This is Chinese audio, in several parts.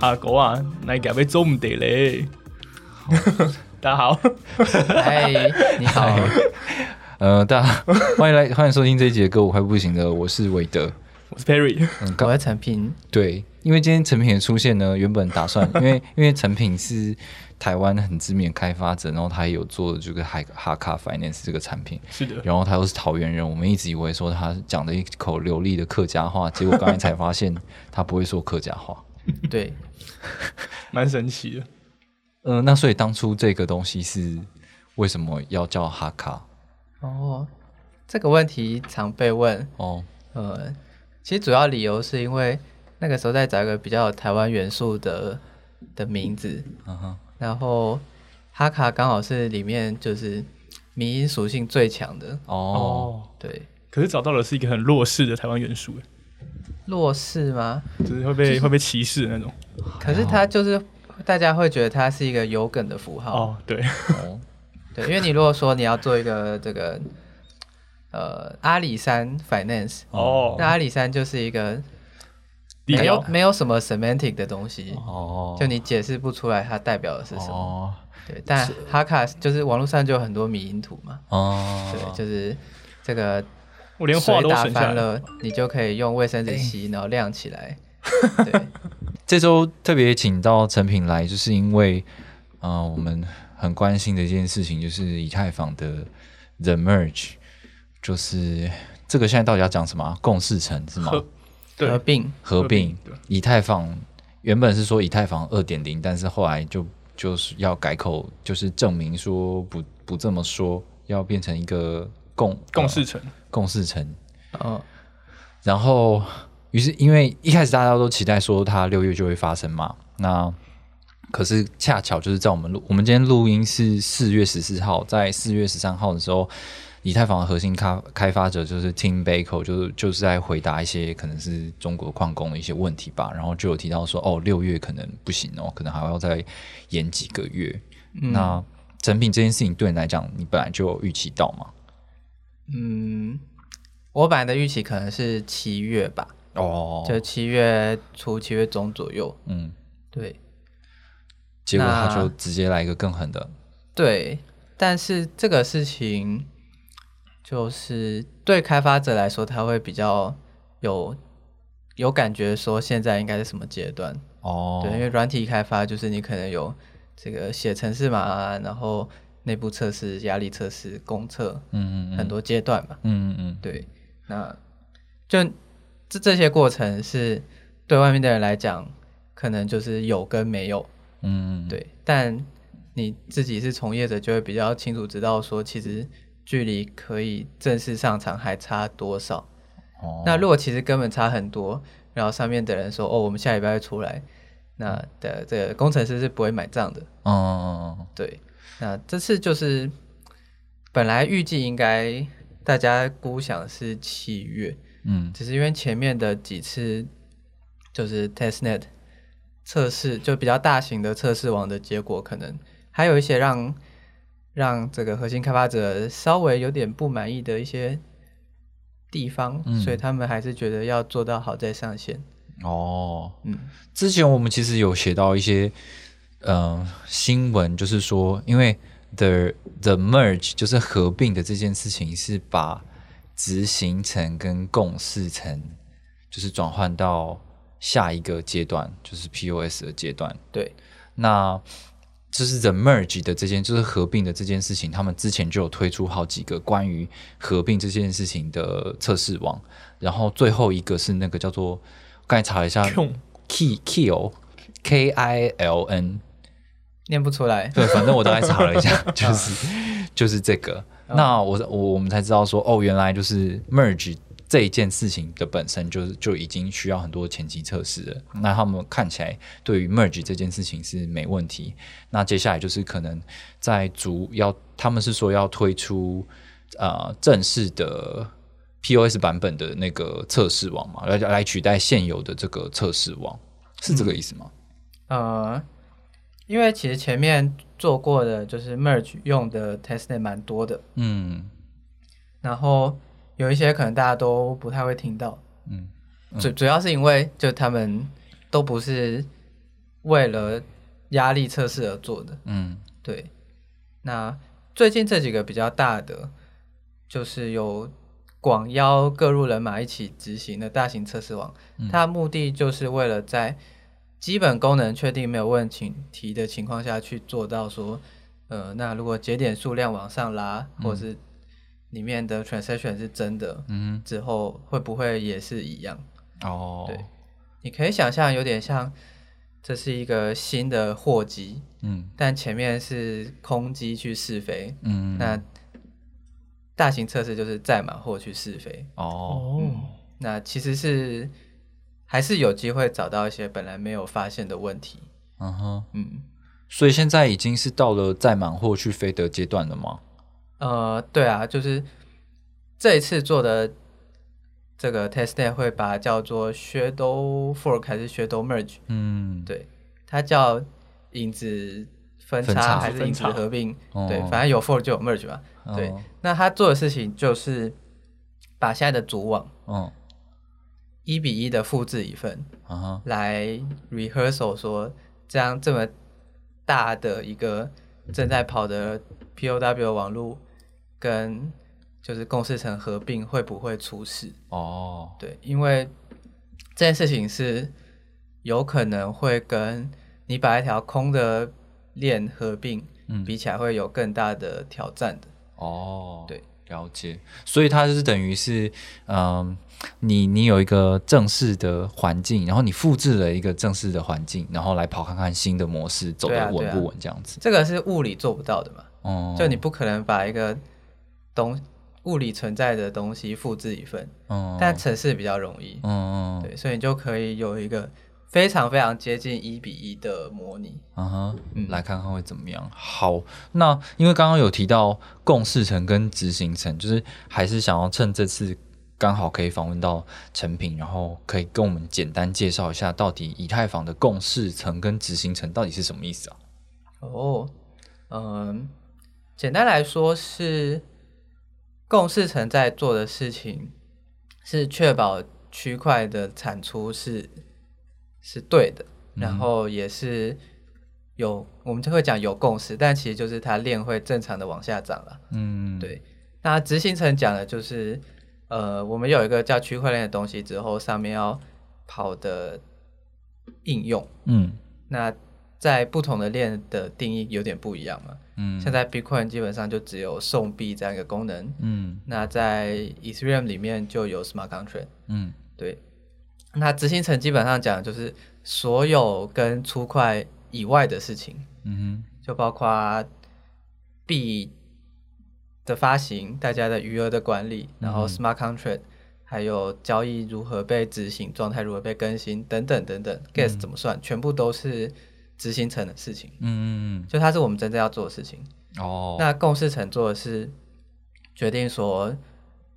下哥啊，那家要做唔得咧。大家好，嗨，你好，呃，大家欢迎来，欢迎收听这一节歌，舞快不行了，我是韦德。我是 Perry。嗯，我刚在成品，对，因为今天成品的出现呢，原本打算，因为因为成品是台湾很知名的开发者，然后他也有做这个海哈卡 Finance 这个产品，是的，然后他又是桃园人，我们一直以为说他讲的一口流利的客家话，结果刚才才发现他不会说客家话。对，蛮神奇的。嗯、那所以当初这个东西是为什么要叫哈卡？哦，这个问题常被问，哦，呃，其实主要理由是因为那个时候在找一个比较有台湾元素的的名字，嗯哼，然后哈卡刚好是里面就是民音属性最强的，哦，哦，对，可是找到的是一个很弱势的台湾元素，弱势吗？就是会被会被歧视的那种。可是他就是大家会觉得他是一个有梗的符号，哦，对，哦，对，因为你如果说你要做一个这个呃阿里山 finance，哦。那，阿里山就是一个没有没有什么 semantic 的东西，哦，就你解释不出来它代表的是什么。哦，对，但哈卡就是网络上就有很多迷因图嘛，哦，对，就是这个我连话都打都省下来。翻了，你就可以用卫生纸吸，然后晾起来。对，这周特别请到成品来，就是因为，呃，我们很关心的一件事情，就是以太坊的 The Merge，就是这个现在到底要讲什么啊？共识层是吗？合合，并合并以太坊原本是说以太坊二点零，但是后来就就是要改口，就是证明说不不这么说，要变成一个共共事成。共事成。嗯，然后，于是因为一开始大家都期待说它六月就会发生嘛，那可是恰巧就是在我们录，我们今天录音是四月十四号，在四月十三号的时候，以太坊的核心开开发者就是 Tim Baker，就是就是在回答一些可能是中国矿工的一些问题吧，然后就有提到说，哦，六月可能不行哦，可能还要再延几个月。那成品这件事情对你来讲，你本来就有预期到吗？嗯，我本来的预期可能是七月吧，哦。就七月初、七月中左右。嗯，对。结果他就直接来一个更狠的，对，但是这个事情就是对开发者来说，他会比较有有感觉，说现在应该是什么阶段。哦，对，因为软体开发就是你可能有这个写程式码啊，然后内部测试、压力测试、公测，嗯嗯嗯很多阶段嘛。嗯嗯嗯，对，那就这这些过程是对外面的人来讲，可能就是有跟没有。嗯，对，但你自己是从业者，就会比较清楚知道说，其实距离可以正式上场还差多少。哦，那如果其实根本差很多，然后上面的人说，哦，我们下礼拜会出来，那的这个工程师是不会买账的。哦对，那这次就是本来预计应该大家估想是七月，嗯只是因为前面的几次就是 testnet 测试，就比较大型的测试网的结果，可能还有一些让让这个核心开发者稍微有点不满意的一些地方，嗯所以他们还是觉得要做到好再上线。哦，嗯，之前我们其实有写到一些呃新闻，就是说，因为 the the merge 就是合并的这件事情，是把执行层跟共识层就是转换到下一个阶段，就是 POS 的阶段。对，那就是 the merge 的这件，就是合并的这件事情，他们之前就有推出好几个关于合并这件事情的测试网，然后最后一个是那个叫做，刚才查了一下 Kiln key kill K I L N，念不出来。对，反正我大概查了一下，就是就是这个。那我我我们才知道说，哦，原来就是 merge 这一件事情的本身就是就已经需要很多前期测试了。那他们看起来对于 merge 这件事情是没问题。那接下来就是可能在主要，他们是说要推出呃正式的 POS 版本的那个测试网嘛，来来取代现有的这个测试网，是这个意思吗？呃，因为其实前面做过的就是 merge 用的 testnet 蛮多的，嗯。然后有一些可能大家都不太会听到，嗯。主主要是因为就他们都不是为了压力测试而做的，嗯。对。那最近这几个比较大的，就是有广邀各路人马一起执行的大型测试网，它的目的就是为了在基本功能确定没有问题的情况下去做到说，呃，那如果节点数量往上拉，或者是里面的 transaction 是真的，嗯之后会不会也是一样？哦。对你可以想象有点像，这是一个新的货机，嗯。但前面是空机去试飞，嗯。那大型测试就是载满货去试飞，哦。那其实是还是有机会找到一些本来没有发现的问题。嗯哼，嗯，所以现在已经是到了载满货去飞的阶段了吗？呃，对啊，就是这一次做的这个 testnet 会把它叫做 shadow fork 还是 shadow merge？嗯，对，它叫影子分分叉叉还是影子合并？哦对，反正有 fork 就有 merge 嘛。对哦，那他做的事情就是把现在的主网嗯一比一的复制一份，来 rehearsal 说这样这么大的一个正在跑的 POW 网络跟就是共识层合并会不会出事？哦，对，因为这件事情是有可能会跟你把一条空的链合并嗯比起来会有更大的挑战的。哦，对，了解。所以它是等于是，嗯，你你有一个正式的环境，然后你复制了一个正式的环境，然后来跑看看新的模式走对啊对啊得稳不稳这样子。这个是物理做不到的嘛？哦，就你不可能把一个东物理存在的东西复制一份，嗯，但城市比较容易。嗯嗯对，所以你就可以有一个非常非常接近一比一的模拟。嗯哼，嗯来看看会怎么样。好，那因为刚刚有提到共识层跟执行层，就是还是想要趁这次刚好可以访问到成品，然后可以跟我们简单介绍一下，到底以太坊的共识层跟执行层到底是什么意思啊？哦，嗯，简单来说是共识层在做的事情是确保区块的产出是是对的，然后也是有我们就会讲有共识，但其实就是它链会正常的往下涨了。嗯，，对，那执行层讲的就是，呃，我们有一个叫区块链的东西之后，上面要跑的应用，嗯那在不同的链的定义有点不一样嘛。嗯，现在 Bitcoin 基本上就只有送币这样一个功能，嗯那在 Ethereum 里面就有 Smart Contract。嗯对，那执行层基本上讲就是所有跟出块以外的事情，嗯哼就包括币的发行、大家的余额的管理，然后 smart contract，、还有交易如何被执行、状态如何被更新等等等等，gas 怎么算，全部都是执行层的事情。嗯嗯嗯就它是我们真正要做的事情。嗯，哦，那共识层做的是决定说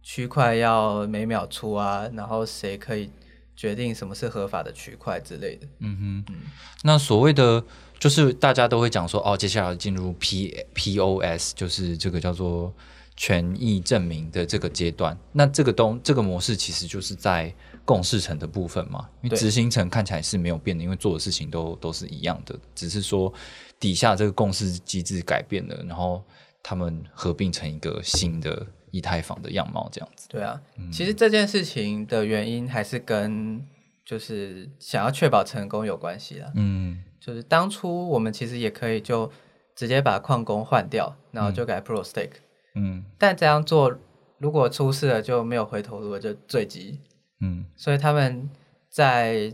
区块要每秒出啊，然后谁可以决定什么是合法的区块之类的。嗯哼，那所谓的就是大家都会讲说，哦，接下来进入 P P O S，就是这个叫做权益证明的这个阶段。那这个东这个模式其实就是在共识层的部分嘛，因为对执行层看起来是没有变的，因为做的事情都都是一样的，只是说底下这个共识机制改变了，然后他们合并成一个新的以太坊的样貌，这样子。对啊，嗯其实这件事情的原因还是跟就是想要确保成功有关系啦。嗯就是当初我们其实也可以就直接把矿工换掉，然后就改 Pro Stake，、嗯。但这样做如果出事了就没有回头路了，就坠机。嗯。所以他们在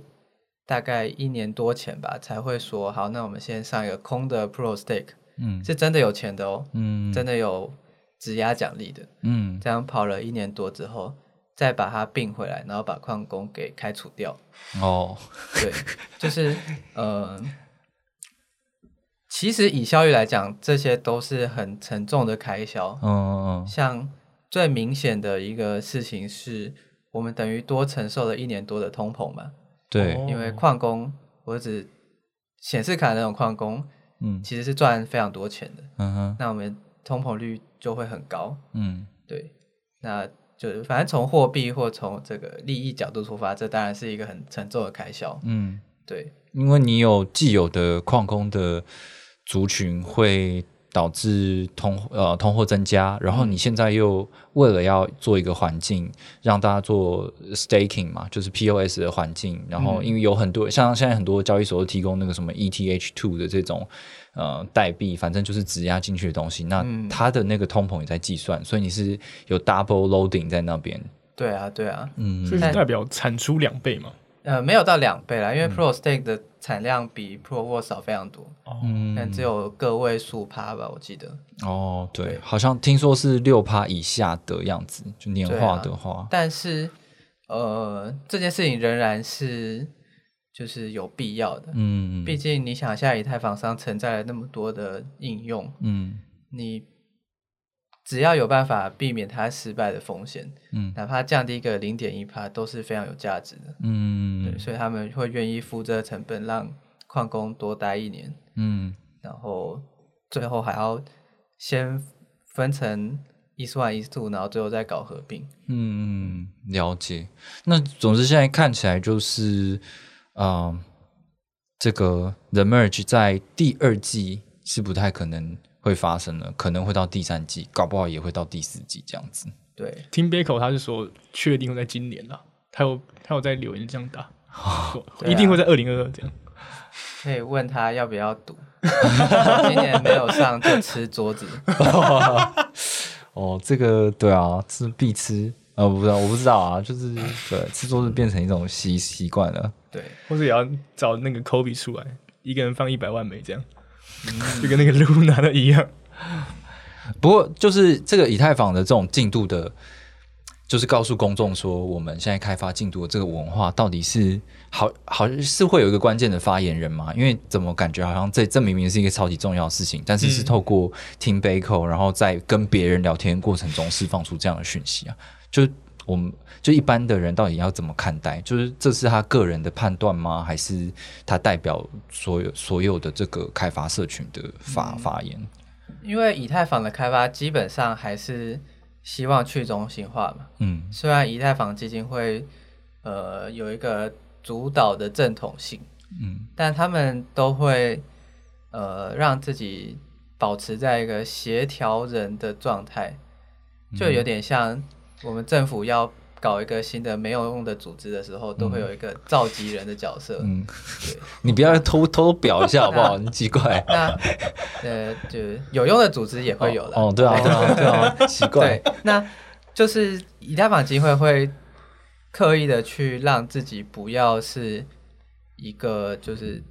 大概一年多前吧才会说，好，那我们先上一个空的 Pro Stake，嗯。是真的有钱的哦，嗯，真的有质押奖励的。嗯。这样跑了一年多之后，再把它并回来，然后把矿工给开除掉。哦，对，就是呃，其实以效益来讲，这些都是很沉重的开销。嗯嗯像最明显的一个事情是，我们等于多承受了一年多的通膨嘛，对，哦因为矿工，我指显示卡那种矿工，嗯其实是赚非常多钱的，嗯哼，那我们通膨率就会很高。嗯对，那就是反正从货币或从这个利益角度出发，这当然是一个很沉重的开销。嗯，对，因为你有既有的矿工的族群，会导致通呃通货增加，然后你现在又为了要做一个环境，让大家做 staking 嘛，就是 POS 的环境，然后因为有很多像现在很多交易所都提供那个什么 ETH two 的这种呃代币，反正就是质押进去的东西，那它的那个通膨也在计算，所以你是有 double loading 在那边，对啊，对啊，嗯。所以是代表产出两倍嘛？呃，没有到两倍啦，因为 Pro Stake 的产量比 Pro r 少非常多，嗯。但只有个位数趴吧，我记得。哦，对对，好像听说是六趴以下的样子，就年化的话，但是，呃，这件事情仍然是就是有必要的。嗯。毕竟你想一下，以太坊上承载了那么多的应用，嗯。你只要有办法避免它失败的风险，嗯哪怕降低个零点一帕，都是非常有价值的。嗯对，所以他们会愿意付这个成本，让矿工多待一年，嗯然后最后还要先分成 E 四 one、E 四 two，然后最后再搞合并。嗯，了解。那总之现在看起来就是，嗯、这个 The Merge 在第二季是不太可能会发生了，可能会到第三季，搞不好也会到第四季这样子。对，听 b a c o 他是说确定会在今年啦，他有他有在留言这样打，一定会在二零二二这样。可以问他要不要赌，今年没有上就吃桌子。哦，这个对啊，是必吃。呃，我不知道，我不知道啊，就是对吃桌子变成一种习习惯了。对，或者也要找那个 Kobe 出来，一个人放一百万美这样，就跟那个 Luna 的一样。不过，就是这个以太坊的这种进度的，就是告诉公众说，我们现在开发进度的这个文化到底是好好是会有一个关键的发言人吗？因为怎么感觉好像这这明明是一个超级重要的事情，但是是透过听 b a c o 然后在跟别人聊天过程中释放出这样的讯息啊，就是我们就一般的人到底要怎么看待？就是这是他个人的判断吗？还是他代表所有所有的这个开发社群的发、发言？因为以太坊的开发基本上还是希望去中心化嘛。嗯虽然以太坊基金会呃有一个主导的正统性，嗯但他们都会呃让自己保持在一个协调人的状态，就有点像我们政府要搞一个新的没有用的组织的时候，都会有一个召集人的角色。嗯。对，你不要偷偷表一下好不好？你奇怪。那呃，就有用的组织也会有的。哦，对啊，对啊，对啊，奇怪对。，那就是以太坊机会会刻意的去让自己不要是一个就是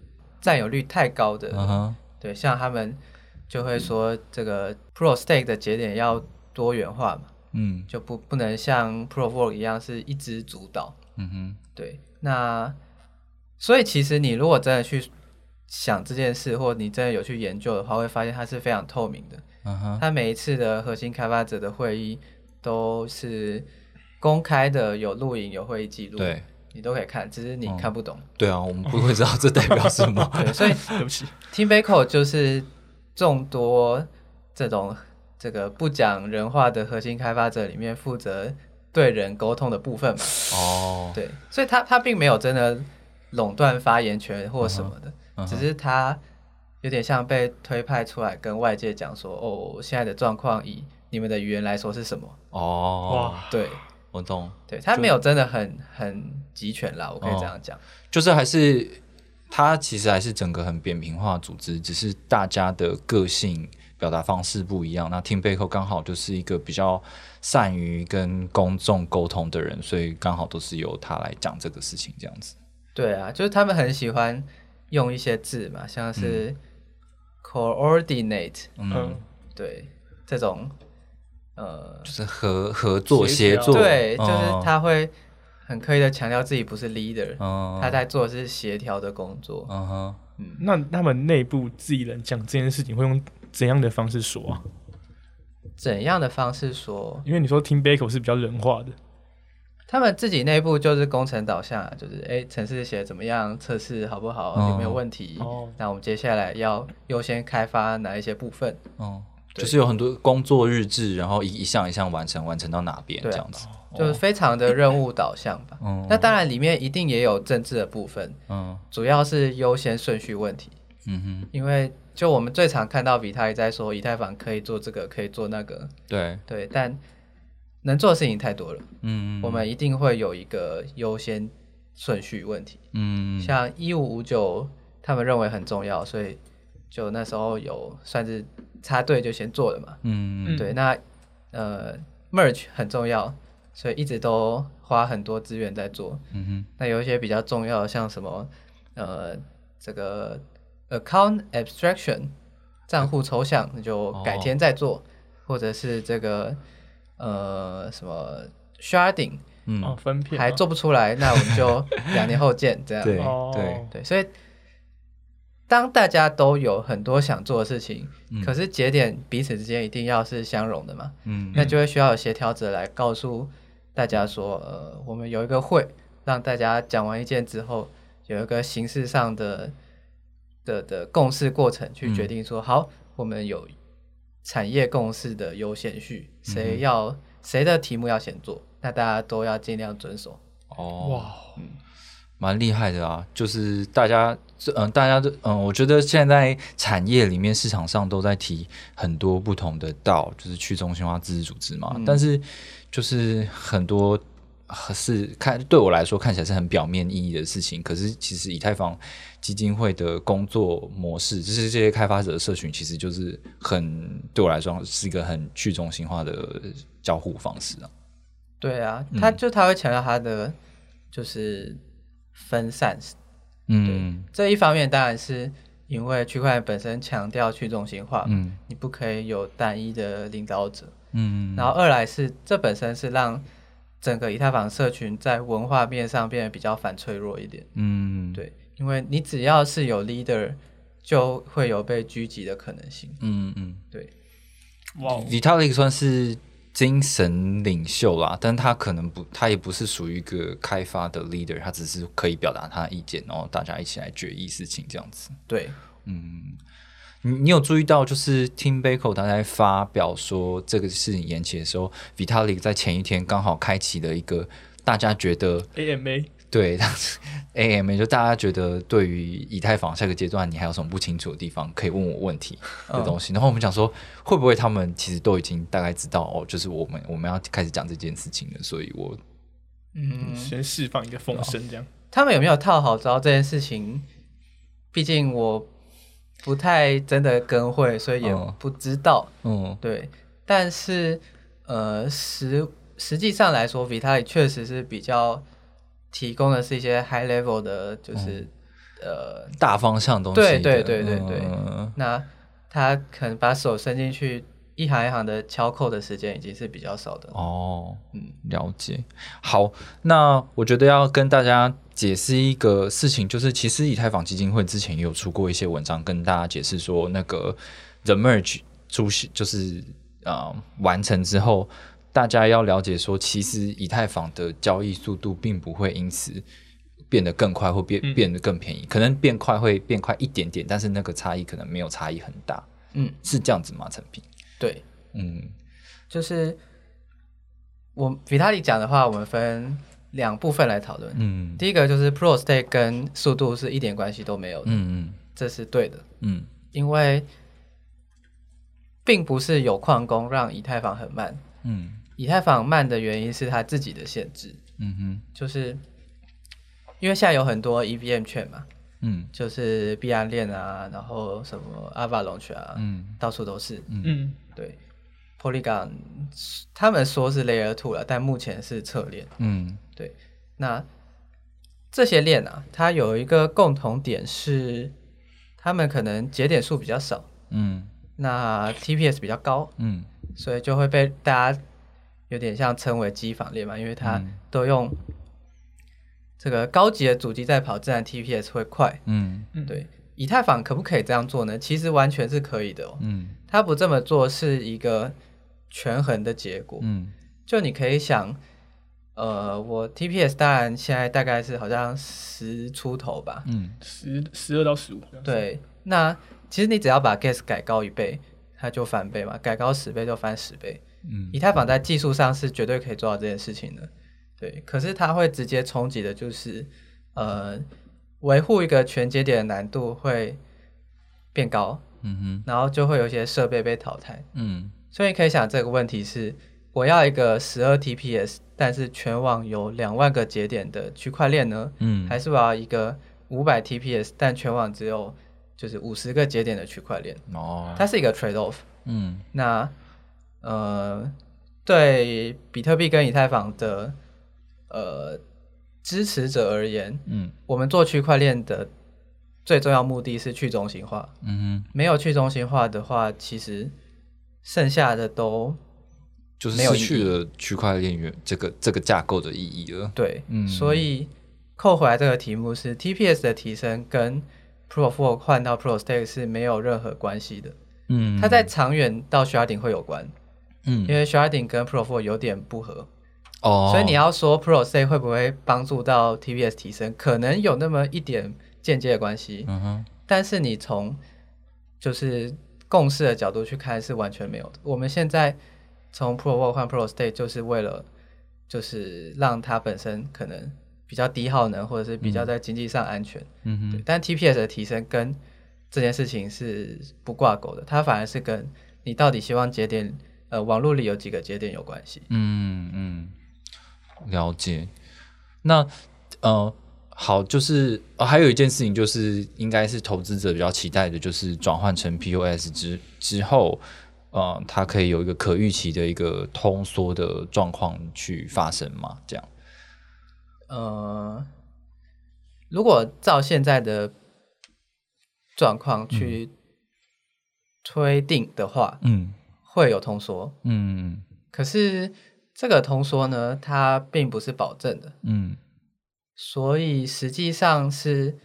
占有率太高的，嗯哼，对，像他们就会说这个 Pro Stake 的节点要多元化嘛，嗯就不不能像 Pro Work 一样是一枝主导。嗯哼，对，那所以其实你如果真的去想这件事，或你真的有去研究的话，会发现它是非常透明的。嗯哼，它每一次的核心开发者的会议都是公开的，有录影、有会议记录，对，你都可以看，只是你看不懂。对啊，我们不会知道这代表什么。对，所以对不起，Team b a c o 就是众多这种这个不讲人话的核心开发者里面负责对人沟通的部分嘛。哦，对，所以他他并没有真的垄断发言权或什么的，只是他有点像被推派出来跟外界讲说，哦，现在的状况以你们的语言来说是什么？哦，哇，对，我懂，对他没有真的很很集权啦，我可以这样讲。就是还是他其实还是整个很扁平化组织，只是大家的个性表达方式不一样。那 Team 背后刚好就是一个比较善于跟公众沟通的人，所以刚好都是由他来讲这个事情，这样子。对啊，就是他们很喜欢用一些字嘛，像是 coordinate，、嗯。嗯，对这种呃，就是合合作协作，对，就是嗯，他会很刻意的强调自己不是 leader，、嗯。他在做的是协调的工作。嗯哼，那他们内部自己人讲这件事情会用怎样的方式说啊？怎样的方式说？因为你说听 Baker 是比较人化的，他们自己内部就是工程导向啊，就是哎，程式写得怎么样，测试好不好，哦有没有问题？哦那我们接下来要优先开发哪一些部分？嗯，对就是有很多工作日志，然后一一项一项完成，完成到哪边这样子，就是非常的任务导向吧。嗯那当然里面一定也有政治的部分，嗯主要是优先顺序问题。嗯哼，因为就我们最常看到比特在说以太坊可以做这个，可以做那个，对，对，但能做的事情太多了，嗯我们一定会有一个优先顺序问题。嗯像一五五九，他们认为很重要，所以就那时候有算是插队就先做了嘛。嗯嗯。对，那呃 merge 很重要，所以一直都花很多资源在做。嗯哼，那有一些比较重要的，像什么呃这个 account abstraction 账户抽象，那就改天再做，或者是这个呃什么 sharding 嗯。哦，分片吗还做不出来，那我们就 两年后见，这样。对哦。对。对，所以当大家都有很多想做的事情，可是节点彼此之间一定要是相容的嘛，嗯。那就会需要有协调者来告诉大家说，呃，我们有一个会，让大家讲完一件之后，有一个形式上的的的共识过程，去决定说，好，我们有产业共识的优先序，谁要谁的题目要先做，那大家都要尽量遵守。哦哇，蛮厉害的啊，就是大家，嗯、大家都，嗯、我觉得现在产业里面市场上都在提很多不同的道，就是去中心化自治组织嘛，但是就是很多是看对我来说看起来是很表面意义的事情，可是其实以太坊基金会的工作模式，就是这些开发者的社群，其实就是很对我来说是一个很去中心化的交互方式啊。对啊，他就他会强调他的就是分散嗯这一方面当然是因为区块链本身强调去中心化，嗯你不可以有单一的领导者。嗯然后二来是这本身是让整个以太坊社群在文化面上变得比较反脆弱一点。嗯，对，因为你只要是有 leader，就会有被狙击的可能性。嗯嗯。对，哇哦，Vitalik 算是精神领袖啦，但他可能不，他也不是属于一个开发的 leader，他只是可以表达他的意见，然后大家一起来决议事情这样子。对，嗯你你有注意到，就是 Tim Bako 他在发表说这个事情延期的时候，Vitalik 在前一天刚好开启了一个大家觉得 AMA 对，当时 AMA 就大家觉得对于以太坊下个阶段你还有什么不清楚的地方，可以问我问题的东西。然后我们讲说，会不会他们其实都已经大概知道哦，就是我们我们要开始讲这件事情了，所以我嗯，先释放一个风声，这样他们有没有套好招这件事情？毕竟我不太真的跟会，所以也嗯不知道。嗯对，但是呃，实实际上来说，Vitalik 确实是比较提供的是一些 high level 的，就是、呃，大方向东西，对对对对对。嗯。那他可能把手伸进去一行一行的敲扣的时间已经是比较少的。哦，嗯。了解。好，那我觉得要跟大家解释一个事情，就是其实以太坊基金会之前也有出过一些文章，跟大家解释说，那个 The Merge 出现就是呃完成之后，大家要了解说，其实以太坊的交易速度并不会因此变得更快或变嗯。变得更便宜，可能变快会变快一点点，但是那个差异可能没有差异很大，嗯，是这样子吗？陈平？对，嗯。就是我 Vitalik 讲的话，我们分两部分来讨论。嗯。第一个就是 Pro State 跟速度是一点关系都没有的，嗯。这是对的，嗯。因为并不是有矿工让以太坊很慢，嗯以太坊慢的原因是它自己的限制，嗯哼就是因为现在有很多 EVM 券嘛，嗯就是币安链啊，然后什么 Avalanche 啊，嗯到处都是。嗯对，Polygon 他们说是 Layer Two 了，但目前是侧链。嗯对，那这些链啊，它有一个共同点是，他们可能节点数比较少，嗯那 TPS 比较高，嗯所以就会被大家有点像称为机房链嘛，因为它嗯都用这个高级的主机在跑，自然 TPS 会快。嗯嗯，对，以太坊可不可以这样做呢？其实完全是可以的哦。嗯它不这么做是一个权衡的结果。嗯就你可以想，呃，我 TPS 当然现在大概是好像十出头吧。嗯十十二到十五。对，那其实你只要把 gas 改高一倍，它就翻倍嘛，改高十倍就翻十倍。嗯以太坊在技术上是绝对可以做到这件事情的，对。可是它会直接冲击的就是，呃，维护一个全节点的难度会变高，嗯哼然后就会有一些设备被淘汰。嗯所以你可以想这个问题是，我要一个十二 TPS，但是全网有两万个节点的区块链呢，嗯还是我要一个五百 TPS，但全网只有就是五十个节点的区块链？哦它是一个 trade off。嗯那呃，对比特币跟以太坊的呃支持者而言，嗯我们做区块链的最重要目的是去中心化。嗯哼，没有去中心化的话，其实剩下的都就是失去了区块链原这个这个架构的意义了。对。嗯所以扣回来这个题目是 TPS 的提升跟 Proof of Work 换到 of Stake 是没有任何关系的。嗯它在长远到 sharding 会有关，嗯因为 sharding 跟 Proof of Work 有点不合。哦，所以你要说 Pro C 会不会帮助到 TPS 提升，可能有那么一点间接的关系，嗯哼但是你从就是共识的角度去看是完全没有的。我们现在从 Pro Work 换 Pro State 就是为了就是让它本身可能比较低耗能，或者是比较在经济上安全。嗯哼对但 TPS 的提升跟这件事情是不挂钩的，它反而是跟你到底希望节点呃网络里有几个节点有关系。嗯嗯，了解。那呃，好，就是、呃、还有一件事情，就是应该是投资者比较期待的，就是转换成 POS 之之后，呃，它可以有一个可预期的一个通缩的状况去发生嘛？这样，呃，如果照现在的状况去推定的话，嗯会有通缩。嗯。可是这个通缩呢，它并不是保证的，嗯。所以实际上是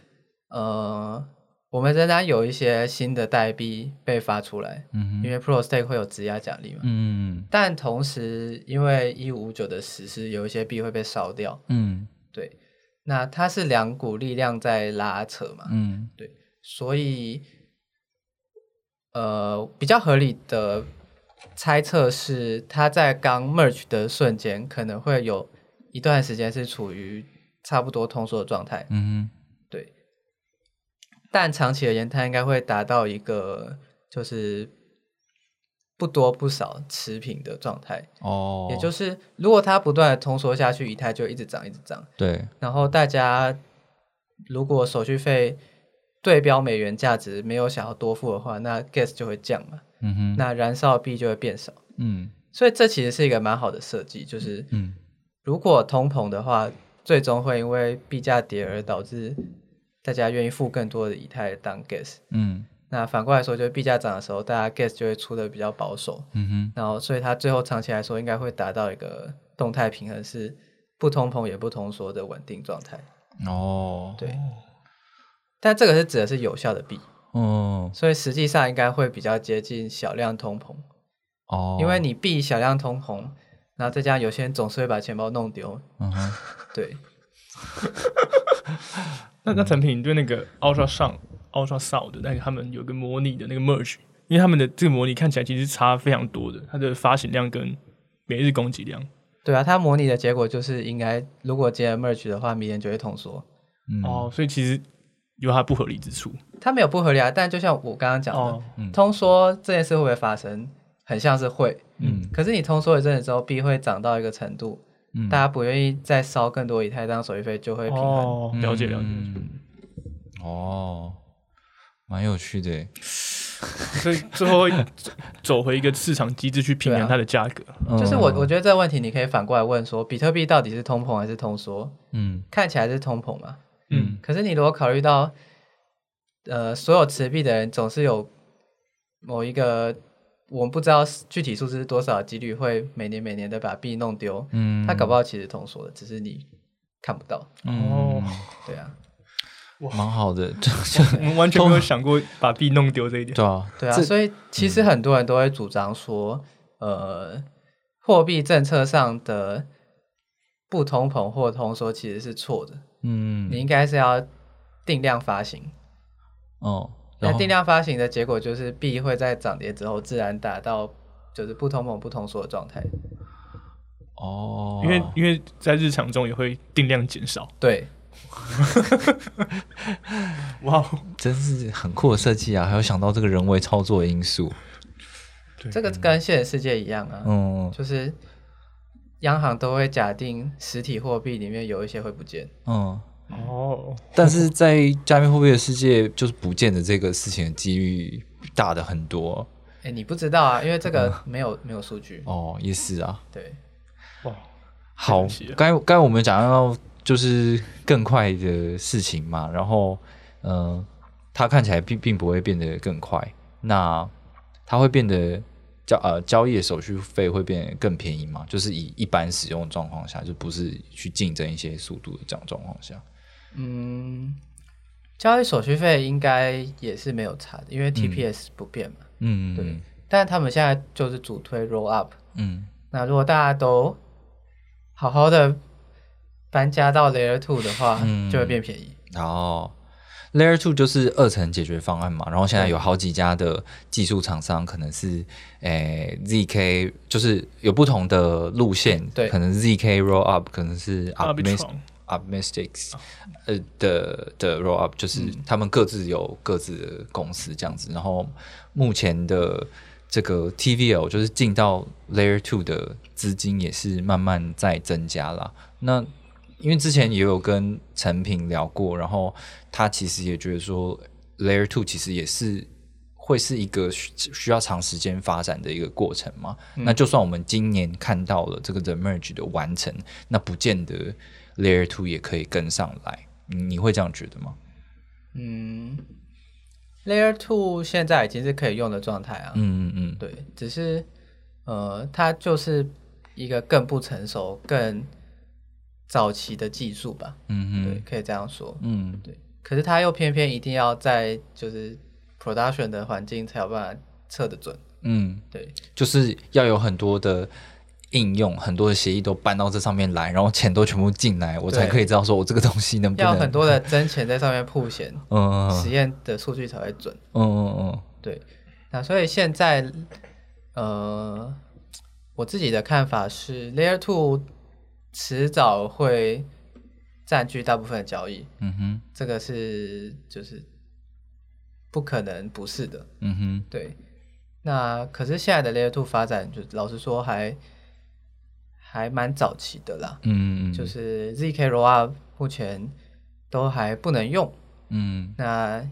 呃，我们仍然有一些新的代币被发出来，嗯因为 Pro Stake 会有质押奖励嘛。嗯但同时，因为一五五九的实施，有一些币会被烧掉。嗯。对，那它是两股力量在拉扯嘛，嗯。对。所以呃，比较合理的猜测是，它在刚 merge 的瞬间，可能会有一段时间是处于差不多通缩的状态，嗯对。但长期而言，它应该会达到一个就是不多不少持平的状态，哦，也就是如果它不断的通缩下去，以太就一直涨一直涨，对，然后大家如果手续费对标美元价值没有想要多付的话，那 gas 就会降嘛，嗯哼，那燃烧币就会变少。嗯。所以这其实是一个蛮好的设计，就是嗯。如果通膨的话，最终会因为币价跌而导致大家愿意付更多的以太当 gas。嗯。那反过来说，就是币价涨的时候，大家 gas 就会出的比较保守，嗯哼，然后所以它最后长期来说应该会达到一个动态平衡，是不通膨也不通缩的稳定状态。哦，对，但这个是指的是有效的币，嗯所以实际上应该会比较接近小量通膨，哦，因为你币小量通膨，然后再加上有些人总是会把钱包弄丢，嗯哼，对，那那陈品你对那个 Ultra Sound、Ultra Sound 的那个他们有个模拟的那个 merge，因为他们的这个模拟看起来其实差非常多的，它的发行量跟每日供给量。对啊，它模拟的结果就是应该如果接了 merge 的话，明年就会通缩。嗯哦，所以其实有它不合理之处。它没有不合理啊，但就像我刚刚讲的，哦，通缩这件事会不会发生？很像是会，嗯可是你通缩一阵子之后，币会涨到一个程度，嗯大家不愿意再烧更多以太当手续费，就会平衡。哦，了解了解。嗯哦，蛮有趣的，所以最后会走走回一个市场机制去平衡它的价格。就是我，嗯我觉得这个问题你可以反过来问说，比特币到底是通膨还是通缩？嗯看起来是通膨嘛，嗯，可是你如果考虑到，呃，所有持币的人总是有某一个我们不知道具体数字是多少，几率会每年每年的把币弄丢。嗯，他搞不好其实通缩的，只是你看不到。哦，对啊，蛮好的，我们完全没有想过把币弄丢这一点。对啊，对啊，所以其实很多人都会主张说，呃，货币政策上的不通膨或通缩其实是错的，嗯。你应该是要定量发行。哦，那定量发行的结果就是币会在涨跌之后自然达到就是不通膨不通缩的状态。哦，因为因为在日常中也会定量减少。对，哇，哦。真是很酷的设计啊，还有想到这个人为操作的因素，这个跟现实世界一样啊，嗯。就是央行都会假定实体货币里面有一些会不见。嗯。哦，但是在加密货币的世界，就是不见的这个事情的几率大的很多哎，你不知道啊，因为这个没有没有数据。哦，也是啊。对，哇，好该该我们讲到就是更快的事情嘛，然后嗯、呃它看起来并并不会变得更快，那它会变得交呃交易的手续费会变更便宜吗？就是以一般使用状况下，就不是去竞争一些速度的这样状况下，嗯，交易手续费应该也是没有差的，因为 TPS 不变嘛。嗯，对，但他们现在就是主推 Roll Up。嗯那如果大家都好好的搬家到 Layer Two 的话，嗯就会变便宜。然后 Layer Two 就是二层解决方案嘛，然后现在有好几家的技术厂商，可能是诶 ZK，就是有不同的路线，对。可能 ZK Roll Up，可能是 Arbitron Optimistics 呃的的 Roll Up，就是他们各自有各自的公司这样子，然后目前的。这个 TVL 就是进到 Layer Two 的资金也是慢慢在增加啦。那因为之前也有跟陈平聊过，然后他其实也觉得说，Layer Two 其实也是会是一个需需要长时间发展的一个过程嘛。那就算我们今年看到了这个 The Merge 的完成，那不见得 Layer Two 也可以跟上来。你你会这样觉得吗？嗯，Layer Two 现在已经是可以用的状态啊。嗯嗯嗯，对，只是呃，它就是一个更不成熟、更早期的技术吧。嗯对，嗯可以这样说。嗯。对，可是它又偏偏一定要在就是 production 的环境才有办法测得准。嗯，对，就是要有很多的应用，很多的协议都搬到这上面来，然后钱都全部进来，我才可以知道说我这个东西能不能要很多的真钱在上面铺钱，嗯。实验的数据才会准。嗯嗯嗯。对，那所以现在，呃，我自己的看法是，Layer Two 迟早会占据大部分的交易，嗯哼。这个是就是不可能不是的。嗯哼。对，那可是现在的 Layer Two 发展，就老实说还还蛮早期的啦，嗯嗯，就是 ZK Rollup 目前都还不能用。嗯。那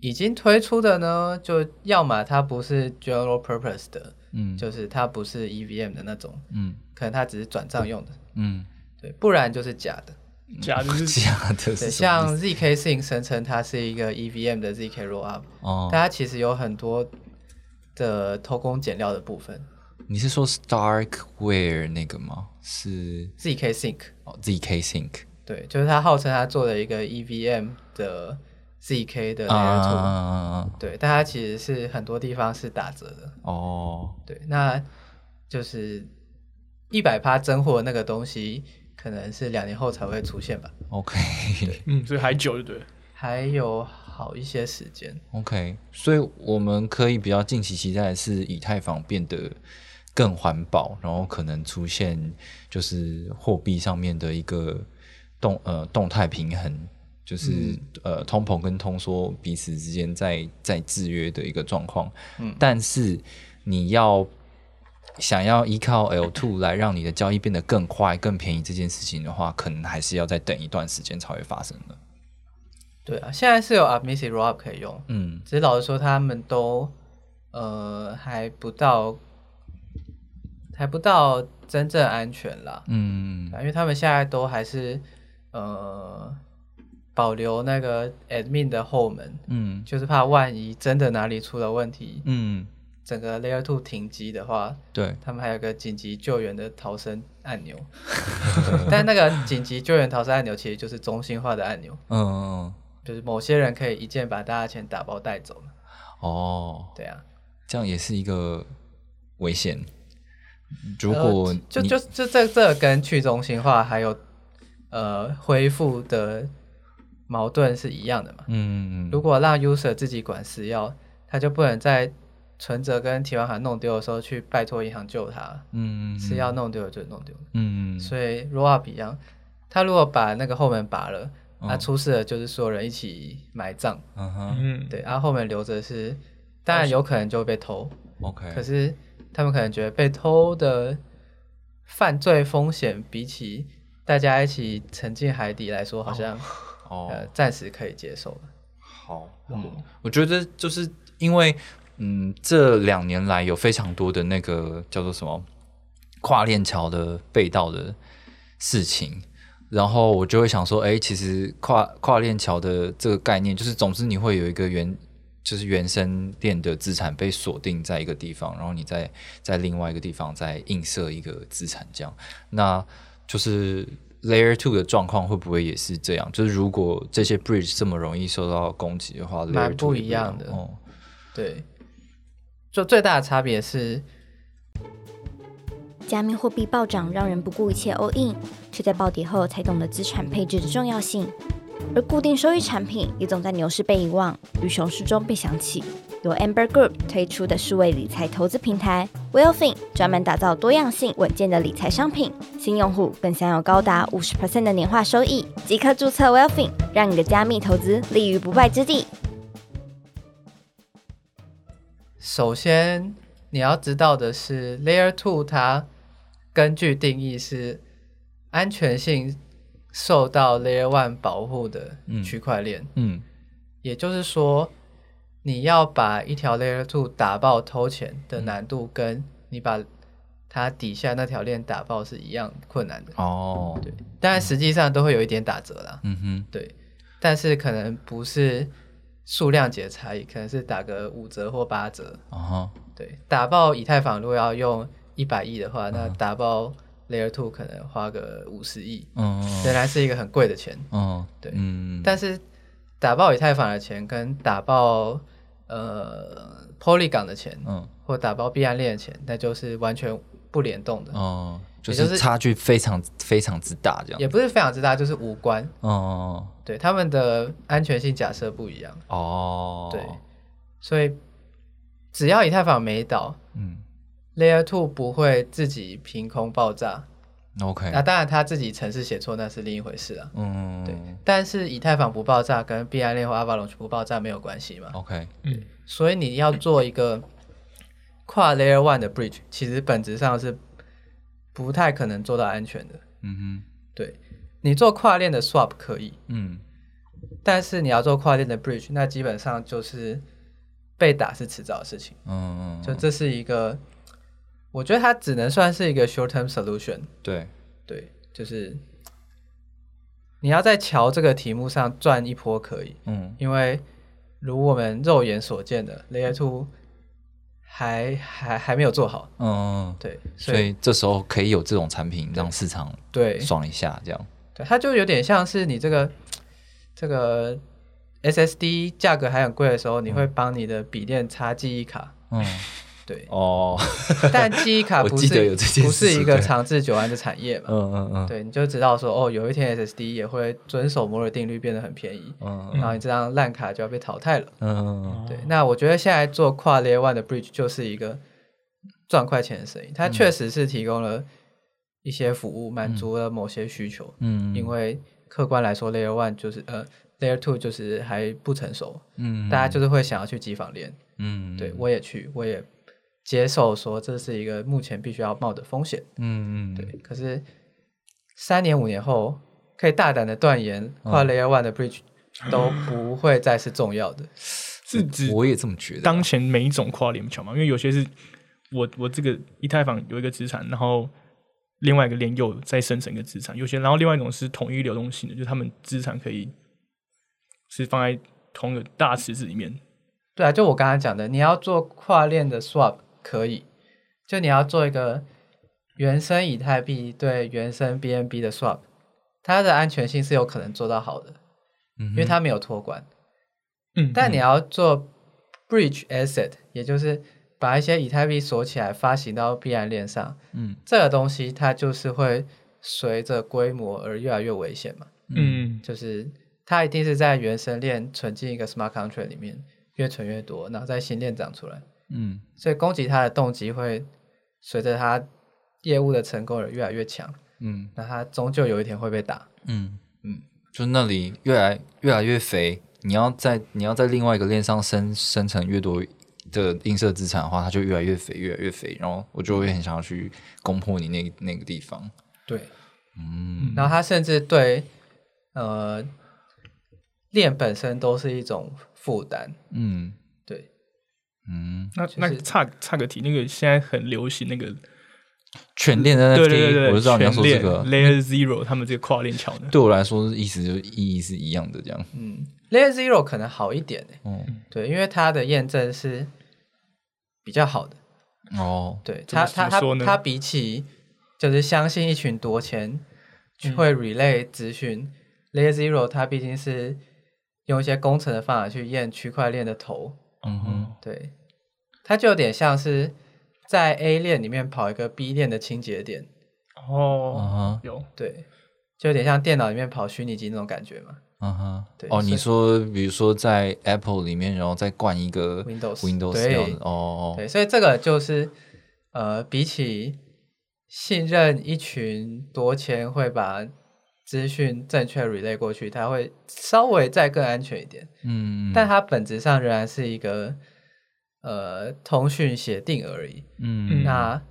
已经推出的呢，就要么它不是 general purpose 的，嗯。就是它不是 EVM 的那种，嗯。可能它只是转账用的，嗯，对，不然就是假的。假的是 假的对，像 ZK Sync 声称它是一个 EVM 的 ZK Rollup，哦。但，它其实有很多的偷工减料的部分。你是说 Starkware 那个吗？是 ZK Sync 哦 ZK Sync 对，就是它号称它做了一个 EVM 的 ZK 的 Layer 啊 Two，、啊对，但它其实是很多地方是打折的。哦，对，那就是一百趴真货那个东西，可能是两年后才会出现吧，OK 嗯，所以还久，对不对？还有好一些时间。OK，所以我们可以比较近期期待的是以太坊变得更环保，然后可能出现就是货币上面的一个动呃动态平衡，就是、呃通膨跟通缩彼此之间在在制约的一个状况。嗯但是你要想要依靠 L two 来让你的交易变得更快、更便宜这件事情的话，可能还是要再等一段时间才会发生的。对啊，现在是有 Optimistic Rollup 可以用，嗯。只是老实说，他们都呃还不到还不到真正安全啦，嗯。啊因为他们现在都还是呃保留那个 admin 的后门，嗯。就是怕万一真的哪里出了问题，嗯整个 Layer Two 停机的话，对，他们还有个紧急救援的逃生按钮，但那个紧急救援逃生按钮其实就是中心化的按钮，嗯嗯嗯，就是某些人可以一键把大家钱打包带走了。哦，对啊，这样也是一个危险。如果呃、就就就这这跟去中心化还有呃恢复的矛盾是一样的嘛。嗯，如果让 user 自己管私钥，他就不能在存折跟提款卡弄丢的时候去拜托银行救他，嗯是要弄丢了就弄丢了。嗯所以 roll up 一样，他如果把那个后门拔了，那、出事了就是所有人一起埋葬，嗯哼。嗯，对，然、后后门留着是，当然有可能就会被偷，，OK，可是他们可能觉得被偷的犯罪风险比起大家一起沉进海底来说，好像、哦。呃暂时可以接受了。好，嗯，我觉得就是因为，嗯，这两年来有非常多的那个叫做什么跨链桥的被盗的事情，然后我就会想说，哎，其实跨跨链桥的这个概念，就是总之你会有一个原。就是原生链的资产被锁定在一个地方，然后你再在另外一个地方再映射一个资产，这样，那就是 Layer Two 的状况会不会也是这样？就是如果这些 Bridge 这么容易受到攻击的话，蛮 Layer 2不一样的哦，对，就最大的差别是，加密货币暴涨让人不顾一切 all in，却在暴跌后才懂得资产配置的重要性。而固定收益产品也总在牛市被遗忘，与熊市中被想起。由 Amber Group 推出的数位理财投资平台 Welfin，专门打造多样性、稳健的理财商品，新用户更享有高达五十 percent 的年化收益。即刻注册 WellFin，让你的加密投资立于不败之地。首先你要知道的是，Layer Two 它根据定义是安全性受到 Layer One 保护的区块链，嗯。也就是说，你要把一条 Layer Two 打爆偷钱的难度，跟你把它底下那条链打爆是一样困难的。哦，对，当然实际上都会有一点打折啦。嗯哼，对，但是可能不是数量级的差异，可能是打个五折或八折。啊哈，对，打爆以太坊如果要用一百亿的话，那打爆 Layer Two 可能花个五十亿，嗯仍然是一个很贵的钱。嗯，对嗯，但是打爆以太坊的钱跟打爆呃 Polygon 的钱，嗯或打爆币安链的钱，那就是完全不联动的，哦，就是是差距非常非常之大，这样，也不是非常之大，就是无关。哦对，他们的安全性假设不一样，哦，对，所以只要以太坊没倒嗯，Layer Two 不会自己凭空爆炸。，OK，那当然他自己程式写错那是另一回事啊。嗯，对，但是以太坊不爆炸跟币安链或 Avalanche 不爆炸没有关系嘛。，OK，嗯所以你要做一个跨 Layer One 的 Bridge，其实本质上是不太可能做到安全的。嗯哼。对你做跨链的 Swap 可以，嗯。但是你要做跨链的 Bridge，那基本上就是被打是迟早的事情。嗯嗯，就这是一个，我觉得它只能算是一个 short term solution。对，对，就是你要在桥这个题目上赚一波可以，嗯。因为如我们肉眼所见的 Layer Two 还还还没有做好。嗯，对，所以这时候可以有这种产品让市场对爽一下，这样，对，它就有点像是你这个这个 SSD 价格还很贵的时候，你会帮你的笔电插记忆卡。嗯，对，哦，但记忆卡不记得有这件是不是一个长治久安的产业嘛？嗯嗯嗯，对，你就知道说哦，有一天 SSD 也会遵守摩尔定律变得很便宜，嗯然后你这张烂卡就要被淘汰了。嗯对，那我觉得现在做跨 Layer One 的 Bridge 就是一个赚快钱的生意，它嗯确实是提供了一些服务，满足了某些需求。嗯，因为客观来说，Layer One 就是呃 Layer Two 就是还不成熟，嗯，大家就是会想要去机房练。嗯，对我也去，我也接受说这是一个目前必须要冒的风险。嗯嗯，对，可是三年五年后，可以大胆的断言，嗯跨 Layer One 的 Bridge 都不会再是重要的。是指我也这么觉得啊，当前每一种跨链桥嘛？因为有些是我我这个以太坊有一个资产，然后另外一个链又再生成一个资产，有些然后另外一种是统一流动性的，就是他们资产可以是放在同一个大池子里面，对啊，就我刚才讲的，你要做跨链的 swap 可以，就你要做一个原生以太币对原生 BNB 的 swap，它的安全性是有可能做到好的，嗯因为它没有托管。嗯，但你要做 bridge asset，也就是把一些以太币锁起来发行到币安链上，嗯。这个东西它就是会随着规模而越来越危险嘛。嗯。就是它一定是在原生链存进一个 smart contract 里面，越存越多，然后在新链长出来，嗯。所以攻击他的动机会随着他业务的成功而越来越强，嗯。那他终究有一天会被打。嗯。嗯，就那里越来越来越肥，你要在你要在另外一个链上生生成越多的映射资产的话，它就越来越肥，越来越肥，然后我就会很想要去攻破你那那个地方。对，嗯。然后他甚至对呃链本身都是一种负担。嗯。对，嗯，那就是那差差个题，那个现在很流行那个，全链的 NFT，对对对对，我就知道你要说这个。Layer Zero 他们这个跨链桥的，对我来说，意思就意义是一样的，这样。嗯，Layer Zero 可能好一点欸嗯对，因为它的验证是比较好的。哦，对它，它它它比起就是相信一群多钱嗯会 relay 资讯、Layer Zero 它毕竟是用一些工程的方法去验区块链的头，嗯哼，对，它就有点像是在 A 链里面跑一个 B 链的清洁点，哦，有，对，就有点像电脑里面跑虚拟机那种感觉嘛。嗯哼，哦，对哦你说，比如说在 Apple 里面，然后再灌一个 Windows Windows 对这样子哦哦，对，所以这个就是呃，比起信任一群多钱会把资讯正确 relay 过去，它会稍微再更安全一点，嗯，但它本质上仍然是一个呃通讯协定而已。嗯，那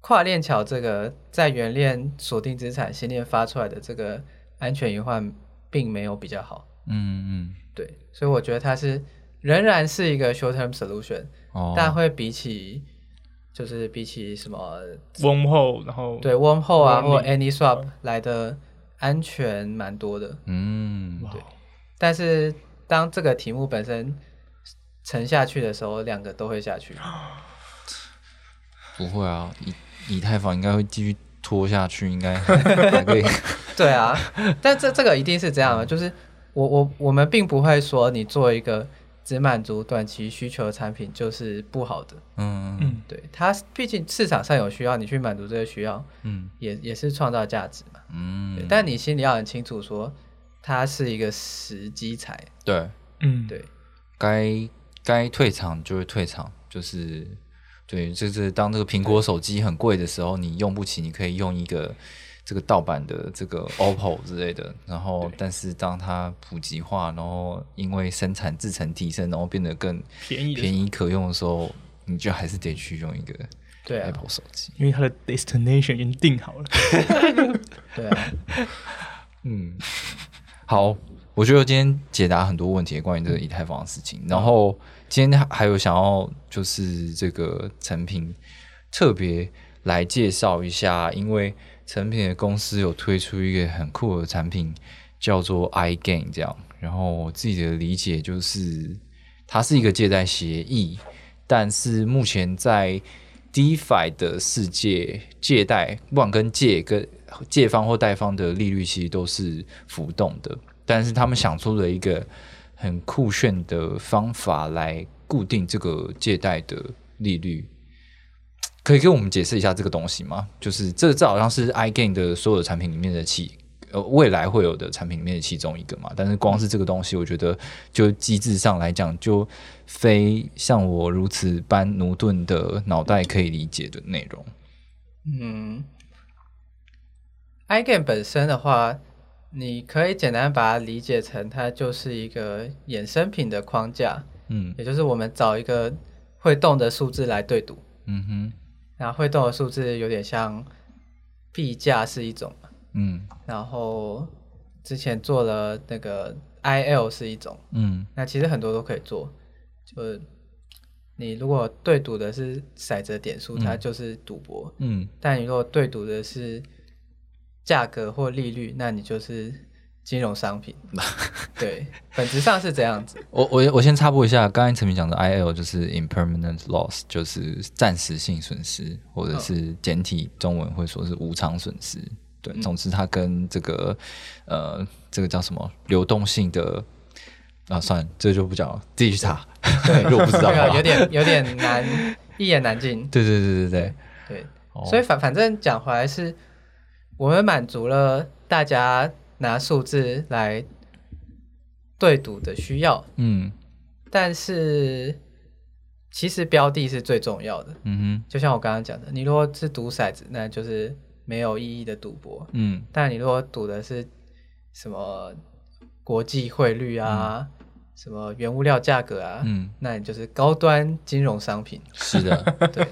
跨链桥这个在原链锁定资产新链发出来的这个安全隐患，并没有比较好。嗯嗯对，所以我觉得它是仍然是一个 short term solution，、哦，但会比起就是比起什么 Wormhole，然后对 wormhole 啊或 AnySwap 来的安全蛮多的。嗯，对但是当这个题目本身沉下去的时候，两个都会下去。不会啊，以以太坊应该会继续拖下去，应该 还可以，对啊，但这这个一定是这样的，就是我我我们并不会说你做一个只满足短期需求的产品就是不好的。嗯嗯对它，毕竟市场上有需要，你去满足这个需要，嗯也也是创造价值嘛。嗯，但你心里要很清楚，说它是一个时机财。对嗯，对，该该退场就会退场，就是对，就是当这个苹果手机很贵的时候，你用不起，你可以用一个这个盗版的这个 OPPO 之类的，然后但是当它普及化，然后因为生产制成提升，然后变得更便宜便宜可用的时候，你就还是得去用一个，Apple 手机。因为它的 destination 已经定好了。对啊，嗯，好，我觉得今天解答很多问题关于这个以太坊的事情。然后今天还有想要就是这个成品特别来介绍一下，因为成品的公司有推出一个很酷的产品，叫做 iGain 这样。然后我自己的理解就是，它是一个借贷协议，但是目前在 DeFi 的世界，借贷不管跟借跟借方或贷方的利率其实都是浮动的，但是他们想出了一个很酷炫的方法来固定这个借贷的利率。可以给我们解释一下这个东西吗？就是这这好像是 iGain 的所有的产品里面的其呃未来会有的产品里面的其中一个嘛。但是光是这个东西，我觉得就机制上来讲，就非像我如此般牛顿的脑袋可以理解的内容。嗯，iGame 本身的话，你可以简单把它理解成它就是一个衍生品的框架，嗯也就是我们找一个会动的数字来对赌。嗯哼。然后会动的数字有点像币价是一种嘛，嗯。然后之前做了那个 IL 是一种，嗯。那其实很多都可以做，就你如果对赌的是骰子点数，它就是赌博；嗯。但你如果对赌的是价格或利率，那你就是金融商品。对，本质上是这样子。我我我先插播一下，刚才陈明讲的 I L 就是 impermanent loss，就是暂时性损失，或者是简体中文会说是无偿损失。对，嗯总之它跟这个呃这个叫什么流动性的啊，算了，这个就不讲了，自己去查。对，如果不知道 有点有点难，一言难尽。对对对对对，对，哦所以反反正讲回来是，我们满足了大家拿数字来对赌的需要，嗯但是其实标的是最重要的。嗯哼就像我刚刚讲的，你如果是赌骰子，那就是没有意义的赌博。嗯但你如果赌的是什么国际汇率啊，什么原物料价格啊，嗯，那你就是高端金融商品。是的。对，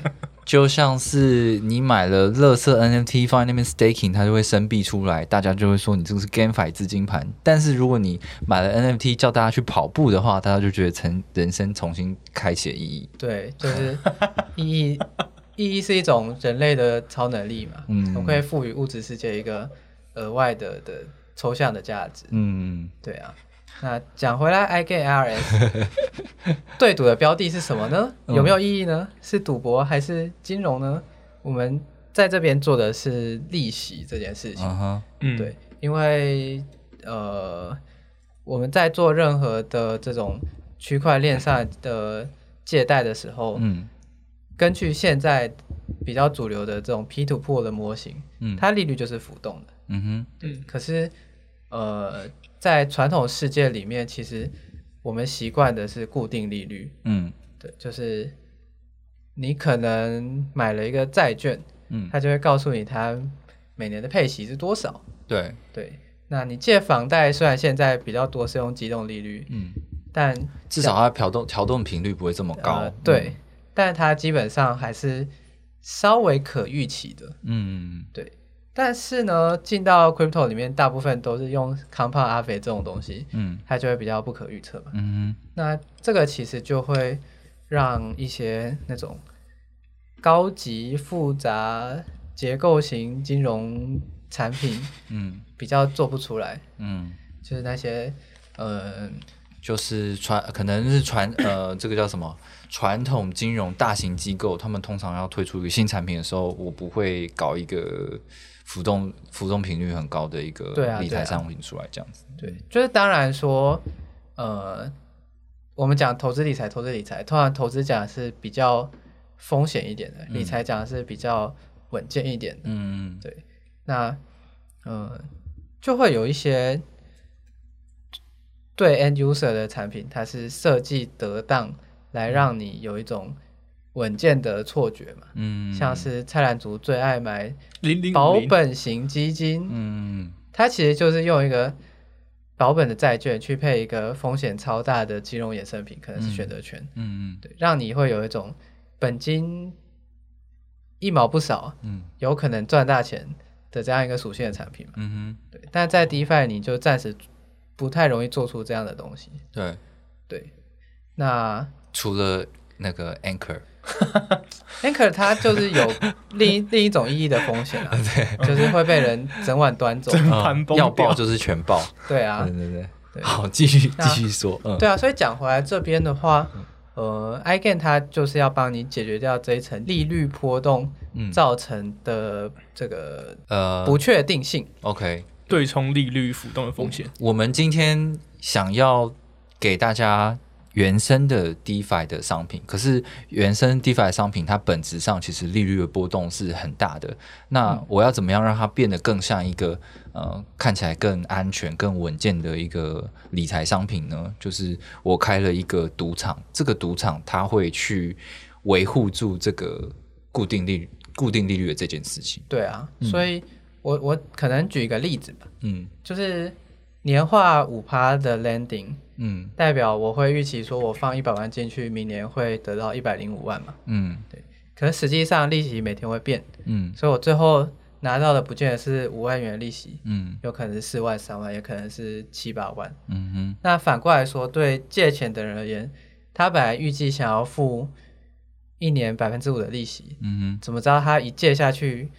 就像是你买了乐色 NFT 放在那边 staking，它就会生币出来，大家就会说你这个是 GameFi 资金盘。但是如果你买了 NFT 叫大家去跑步的话，大家就觉得成人生重新开启了意义。对，就是意义，意义是一种人类的超能力嘛，嗯我们可以赋予物质世界一个额外的的抽象的价值。嗯，对啊，那讲回来，IGRS 对赌的标的是什么呢？嗯有没有意义呢？是赌博还是金融呢？我们在这边做的是利息这件事情。嗯对，因为呃，我们在做任何的这种区块链上的借贷的时候，嗯根据现在比较主流的这种 P to P 的模型，嗯它利率就是浮动的。嗯哼，嗯可是呃，在传统世界里面，其实我们习惯的是固定利率，嗯对，就是你可能买了一个债券，嗯，它就会告诉你它每年的配息是多少。对，对，那你借房贷虽然现在比较多是用机动利率，嗯，但至少它调动调动频率不会这么高。呃、对，但它基本上还是稍微可预期的。嗯，对，但是呢，进到 crypto 里面，大部分都是用 compound 阿肥这种东西，嗯。它就会比较不可预测嘛。嗯那这个其实就会让一些那种高级复杂结构型金融产品嗯。比较做不出来，嗯，就是那些呃就是传可能是传呃这个叫什么？传统金融大型机构，他们通常要推出一个新产品的时候，我不会搞一个浮动浮动频率很高的一个对啊对啊理财商品出来，这样子。对，就是当然说，呃，我们讲投资理财，投资理财，通常投资讲的是比较风险一点的，理财讲的是比较稳健一点的。嗯对，那呃，就会有一些对 end user 的产品，它是设计得当，来让你有一种稳健的错觉嘛。嗯，像是蔡澜族最爱买保本型基金，嗯。它其实就是用一个保本的债券去配一个风险超大的金融衍生品，可能是选择权，嗯对，让你会有一种本金一毛不少，嗯。有可能赚大钱的这样一个属性的产品嘛。嗯对，但在 DeFi 你就暂时不太容易做出这样的东西。对，对，那除了那个 Anchor，Anchor 它就是有另一另一种意义的风险啊，对，就是会被人整晚端走。整嗯盘崩要爆就是全爆。对啊对，对对，对好，继续继续说，嗯，对啊，所以讲回来这边的话，呃，iGain 它就是要帮你解决掉这一层利率波动嗯造成的这个呃不确定性。，OK，对冲利率浮动的风险。我们今天想要给大家原生的 DeFi 的商品，可是原生 DeFi 的商品它本质上其实利率的波动是很大的。那我要怎么样让它变得更像一个呃看起来更安全、更稳健的一个理财商品呢？就是我开了一个赌场，这个赌场它会去维护住这个固定利率、固定利率的这件事情。对啊，所以我我可能举一个例子吧，嗯就是年化五趴的 landing，嗯。代表我会预期说我放一百万进去，明年会得到一百零五万嘛。嗯。对。可是实际上利息每天会变，嗯。所以我最后拿到的不见得是五万元利息，嗯。有可能是四万、三万，也可能是七八万。嗯哼。那反过来说，对借钱的人而言，他本来预计想要付一年百分之五的利息，嗯哼。怎么知道他一借下去，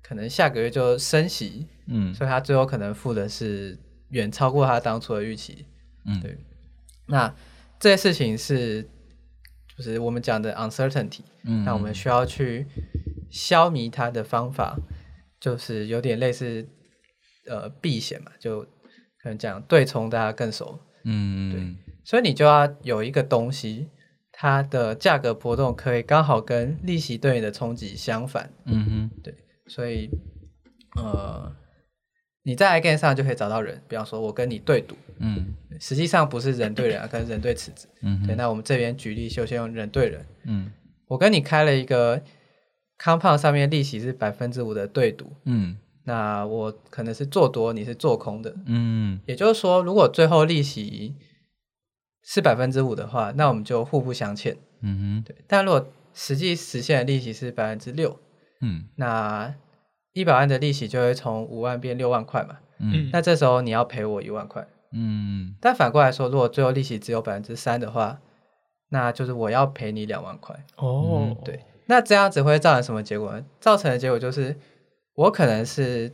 可能下个月就升息，嗯。所以他最后可能付的是远超过他当初的预期。嗯。对。那这些事情是就是我们讲的 uncertainty，嗯那我们需要去消弭它的方法，就是有点类似呃避险嘛，就可能讲对冲大家更熟，嗯对。所以你就要有一个东西，它的价格波动可以刚好跟利息对你的冲击相反，嗯哼。对。所以呃你在 iGain 上就可以找到人，比方说我跟你对赌，嗯。实际上不是人对人啊，可能人对池子。嗯对那我们这边举例就先用人对人，嗯。我跟你开了一个 compound 上面利息是百分之五的对赌，嗯。那我可能是做多，你是做空的，嗯。也就是说，如果最后利息是百分之五的话，那我们就互不相欠。嗯哼。对，但如果实际实现的利息是百分之六，嗯。那一百万的利息就会从五万变六万块嘛。嗯。那这时候你要赔我一万块。嗯但反过来说，如果最后利息只有百分之三的话，那就是我要赔你两万块。哦，对，那这样子会造成什么结果呢？造成的结果就是，我可能是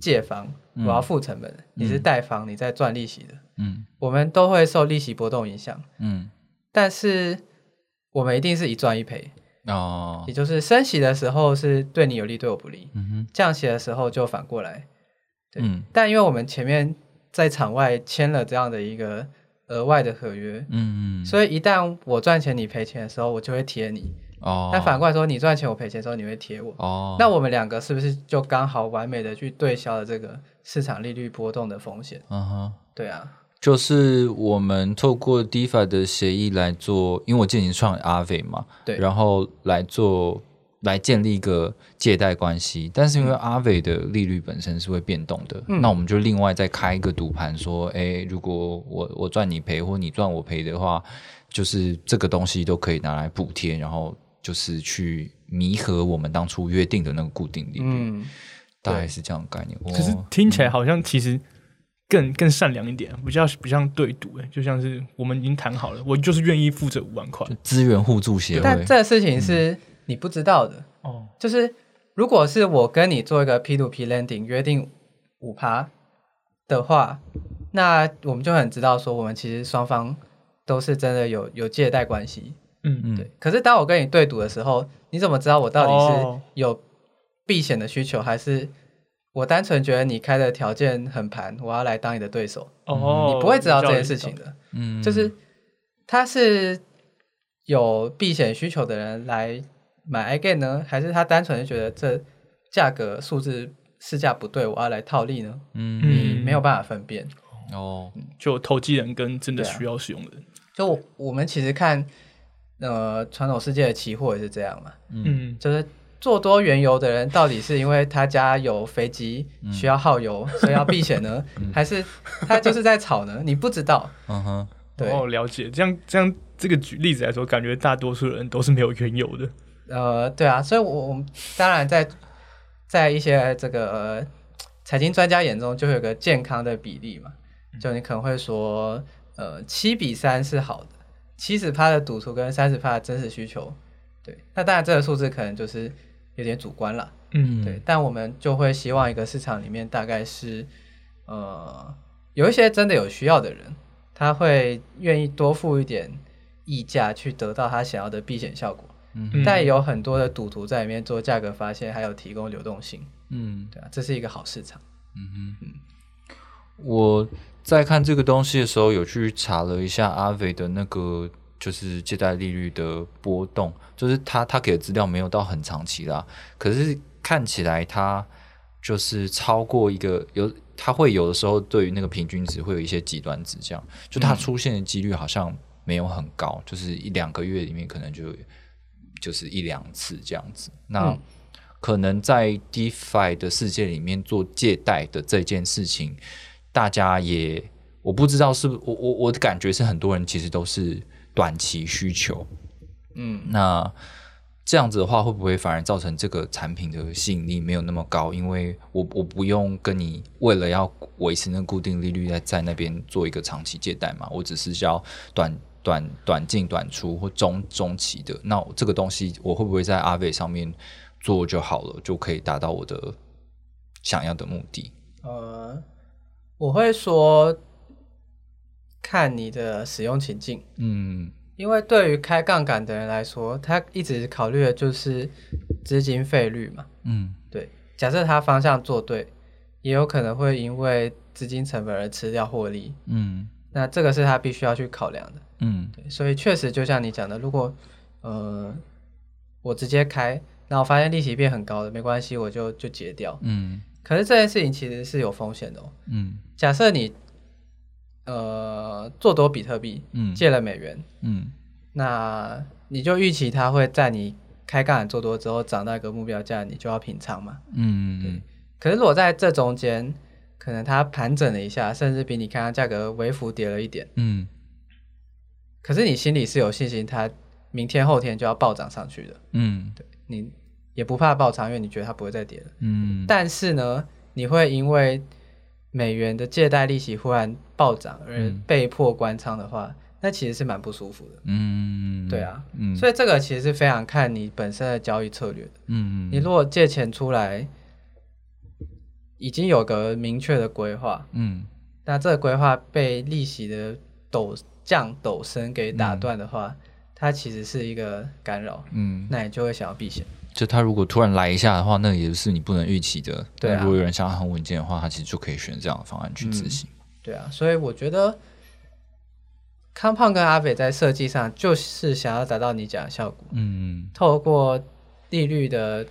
借方，我要付成本的；你是贷方，你在赚利息的。嗯我们都会受利息波动影响，嗯但是我们一定是一赚一赔，哦也就是升息的时候是对你有利，对我不利；嗯哼降息的时候就反过来。对，嗯但因为我们前面在场外签了这样的一个额外的合约，嗯嗯所以一旦我赚钱你赔钱的时候，我就会贴你；哦。但反过来说，你赚钱我赔钱的时候，你会贴我。哦。那我们两个是不是就刚好完美的去对消了这个市场利率波动的风险？嗯哼。对啊，就是我们透过 DeFi 的协议来做，因为我进行创 Aave 嘛，对。然后来做来建立一个借贷关系。但是因为 Aave 的利率本身是会变动的，嗯那我们就另外再开一个赌盘，说，哎，如果我我赚你赔，或你赚我赔的话，就是这个东西都可以拿来补贴，然后就是去弥合我们当初约定的那个固定利率，嗯，大概是这样的概念。可是哦听起来好像其实更更善良一点，不像不像对赌，哎，就像是我们已经谈好了，我就是愿意付这五万块。资源互助协会，但这个事情是你不知道的，哦，就是如果是我跟你做一个 P to P lending 约定五趴的话，那我们就很知道说我们其实双方都是真的有有借贷关系。嗯。嗯。对，可是当我跟你对赌的时候，你怎么知道我到底哦。是有避险的需求，还是我单纯觉得你开的条件很盘，我要来当你的对手？哦，你不会知道这件事情的，嗯。就是他是有避险需求的人来买 iGain 呢，还是他单纯的觉得这价格数字市价不对，我要来套利呢？嗯你没有办法分辨。哦，就投机人跟真的需要使用的人。就我我们其实看呃传统世界的期货也是这样嘛，嗯，就是做多原油的人，到底是因为他家有飞机需要耗油，所以要避险呢，还是他就是在炒呢？你不知道。嗯哼，对，哦，了解。这样这样，这个举例子来说，感觉大多数人都是没有原油的。呃，对啊，所以我我们当然在在一些这个呃财经专家眼中，就会有个健康的比例嘛，就你可能会说，呃，七比三是好的，七十趴的赌徒跟三十趴的真实需求，对，那当然这个数字可能就是有点主观了。嗯，对，但我们就会希望一个市场里面大概是，呃，有一些真的有需要的人，他会愿意多付一点溢价去得到他想要的避险效果，嗯但有很多的赌徒在里面做价格发现，还有提供流动性，嗯。对啊，这是一个好市场。嗯我在看这个东西的时候，有去查了一下阿伟的那个就是借贷利率的波动，就是他他给的资料没有到很长期啦，可是看起来他就是超过一个有，他会有的时候对于那个平均值会有一些极端值，这样就它出现的几率好像没有很高，就是一两个月里面可能就就是一两次这样子。那、嗯可能在 DeFi 的世界里面做借贷的这件事情，大家也我不知道是不我我我的感觉是很多人其实都是短期需求，嗯，那这样子的话，会不会反而造成这个产品的吸引力没有那么高？因为我我不用跟你为了要维持那固定利率在在那边做一个长期借贷嘛，我只是要短短短进短出或中中期的。那这个东西我会不会在阿伟上面做就好了，就可以达到我的想要的目的？呃，我会说看你的使用情境，嗯因为对于开杠杆的人来说，他一直考虑的就是资金费率嘛。嗯对，假设他方向做对，也有可能会因为资金成本而吃掉获利，嗯那这个是他必须要去考量的。嗯对，所以确实就像你讲的，如果呃我直接开，那我发现利息变很高了，没关系，我就就结掉。嗯可是这件事情其实是有风险的哦。嗯假设你呃做多比特币，嗯借了美元，嗯那你就预期它会在你开杠杆做多之后涨到一个目标价，你就要平仓嘛。嗯可是如果在这中间，可能它盘整了一下，甚至比你看它价格微幅跌了一点，嗯可是你心里是有信心，它明天后天就要暴涨上去的，嗯。对你也不怕爆仓，因为你觉得它不会再跌了。嗯。但是呢，你会因为美元的借贷利息忽然暴涨而嗯被迫关仓的话，那其实是蛮不舒服的。嗯，对啊，嗯，所以这个其实是非常看你本身的交易策略。的。嗯。你如果借钱出来，已经有个明确的规划，嗯。那这个规划被利息的陡降陡升给打断的话，它其实是一个干扰，嗯，那你就会想要避险。就他如果突然来一下的话，那也是你不能预期的。对啊如果有人想要很稳健的话，他其实就可以选这样的方案去执行。对啊，所以我觉得康胖跟阿北在设计上就是想要达到你讲的效果，嗯透过利率的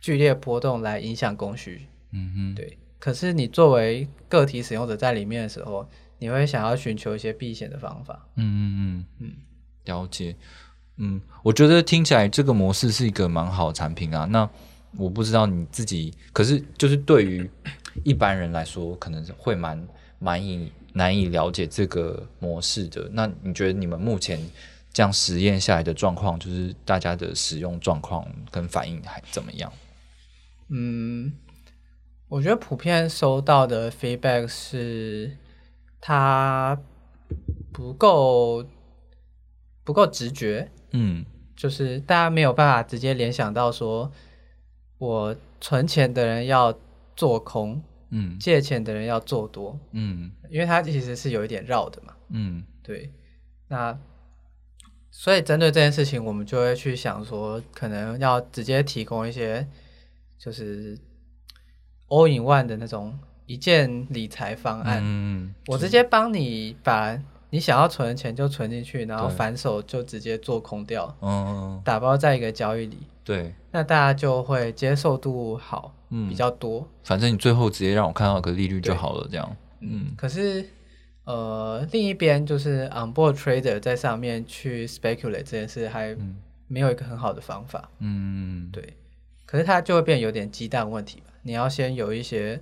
剧烈波动来影响供需。嗯嗯，对，可是你作为个体使用者在里面的时候，你会想要寻求一些避险的方法。嗯嗯嗯嗯了解。嗯，我觉得听起来这个模式是一个蛮好的产品啊。那我不知道你自己，可是就是对于一般人来说，可能会蛮蛮以难以了解这个模式的。那你觉得你们目前这样实验下来的状况，就是大家的使用状况跟反应还怎么样？嗯，我觉得普遍收到的 feedback 是它不够不够直觉，嗯。就是大家没有办法直接联想到说，我存钱的人要做空，嗯。借钱的人要做多，嗯。因为它其实是有一点绕的嘛。嗯。对，那所以针对这件事情，我们就会去想说，可能要直接提供一些就是 all in one 的那种一件理财方案，嗯，我直接帮你把你想要存的钱就存进去，然后反手就直接做空掉，嗯打包在一个交易里，对，那大家就会接受度好，嗯。比较多。反正你最后直接让我看到个利率就好了，这样。嗯可是，呃，另一边就是 on board trader 在上面去 speculate 这件事，还没有一个很好的方法。嗯，对，可是它就会变有点鸡蛋问题吧？你要先有一些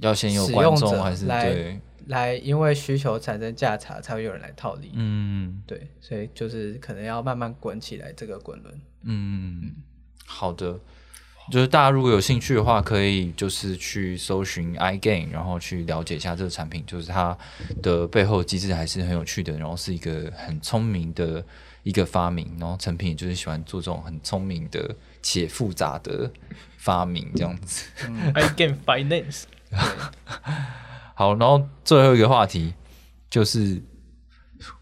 要先有观众还是来对？来，因为需求产生价差，才会有人来套利。嗯对，所以就是可能要慢慢滚起来这个滚轮。嗯，好的。就是大家如果有兴趣的话，可以就是去搜寻 iGain，然后去了解一下这个产品，就是它的背后机制还是很有趣的，然后是一个很聪明的一个发明，然后成品也就是喜欢做这种很聪明的且复杂的发明这样子。I can finance，好，然后最后一个话题就是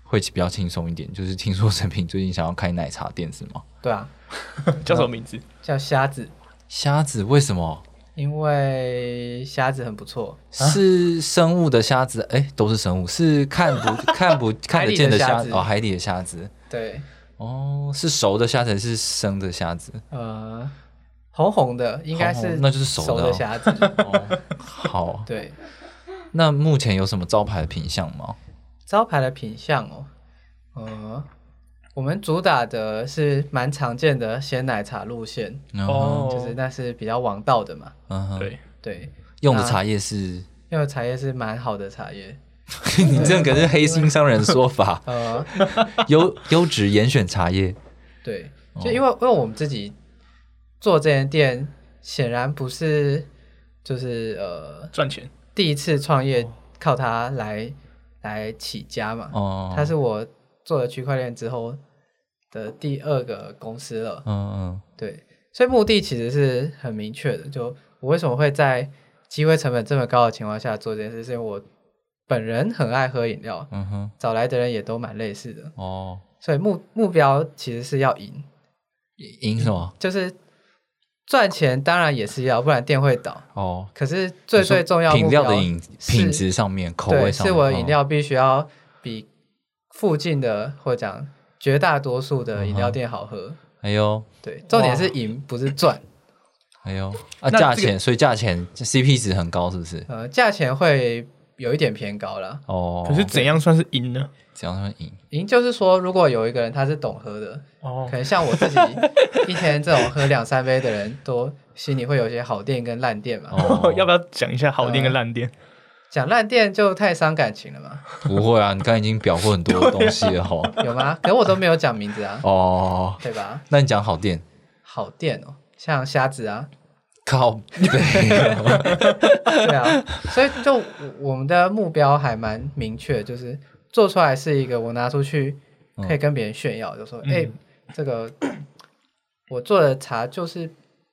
会比较轻松一点，就是听说成品最近想要开奶茶店是吗？对啊，叫什么名字？叫虾子，虾子为什么？因为虾子很不错。是生物的虾子？哎、都是生物，是看不 看不看得见的虾海里的虾子哦，海底的虾子对，哦，是熟的虾子还是生的虾子？呃，红红的应该是那就是熟的熟哦。的虾子。哦，好，对，那目前有什么招牌的品相吗？招牌的品相哦，呃，我们主打的是蛮常见的鲜奶茶路线，嗯哦。哼，就是那是比较王道的嘛。嗯哼，对，对，用的茶叶是，用的茶叶是蛮好的茶叶，你这个是黑心商人的说法，呃，优优质严选茶叶，对，哦。就因为因为我们自己做这间店，显然不是就是呃赚钱。第一次创业靠它来来起家嘛，哦，它是我做了区块链之后的第二个公司了。嗯嗯对，所以目的其实是很明确的。就我为什么会在机会成本这么高的情况下做这件事，是因为我本人很爱喝饮料，嗯哼，找来的人也都蛮类似的，哦，所以目目标其实是要赢，赢什么？就是赚钱当然也是要，不然店会倒。哦，可是最最重要的饮是品质上面、口味，上是我的饮料必须要比附近的或者讲绝大多数的饮料店好喝。哦。哎呦，对，重点是赢，不是赚。哎呦，啊，价钱，所以价钱 CP 值很高，是不是？呃，价钱会有一点偏高了。哦，可是怎样算是赢呢？怎样算赢？赢就是说，如果有一个人他是懂喝的，哦可能像我自己 一天这种喝两三杯的人，都心里会有一些好店跟烂店嘛。哦，要不要讲一下好店跟烂店？讲烂店就太伤感情了嘛，不会啊，你刚才已经表过很多东西了吼。有吗？可我都没有讲名字啊，哦，对吧？那你讲好店，好店哦，像虾子啊，靠背，对啊，所以就我我们的目标还蛮明确，就是做出来是一个我拿出去可以跟别人炫耀，就说哎、这个我做的茶就是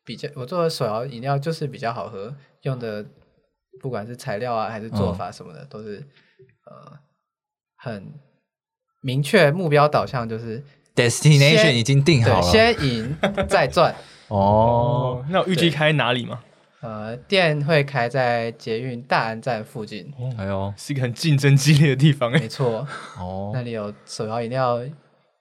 比较，我做的手摇饮料就是比较好喝，用的不管是材料啊还是做法什么的，都是呃很明确目标导向，就是 destination 已经定好对了。先赢再赚。哦，，那我预计开哪里吗？呃，店会开在捷运大安站附近，哎呦，是一个很竞争激烈的地方哎。没错，哦。那里有手摇饮料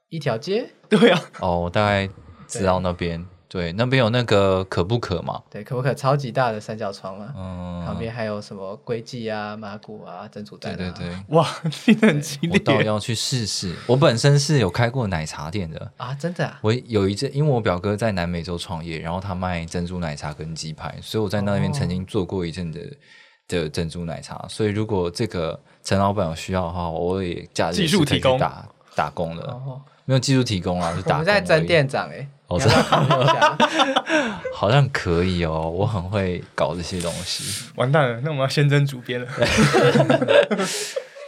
一条街，对啊，哦，我大概知道那边，对，那边有那个可不可嘛，对，可不可？超级大的三角窗嘛，嗯，旁边还有什么龟记啊、麻古啊、珍珠蛋啊，对对对，哇，竞争很激烈。我倒。要去试试。我本身是有开过奶茶店的，啊，真的啊，我有一阵，因为我表哥在南美洲创业，然后他卖珍珠奶茶跟鸡排，所以我在那边曾经做过一阵的、的珍珠奶茶。所以如果这个陈老板有需要的话，我也假日技术提供打打工的，哦，没有技术提供啊，是我打工们在争，店长哎，哦你要不要考虑一下？好像可以哦，我很会搞这些东西。完蛋了，那我们要先争主编了。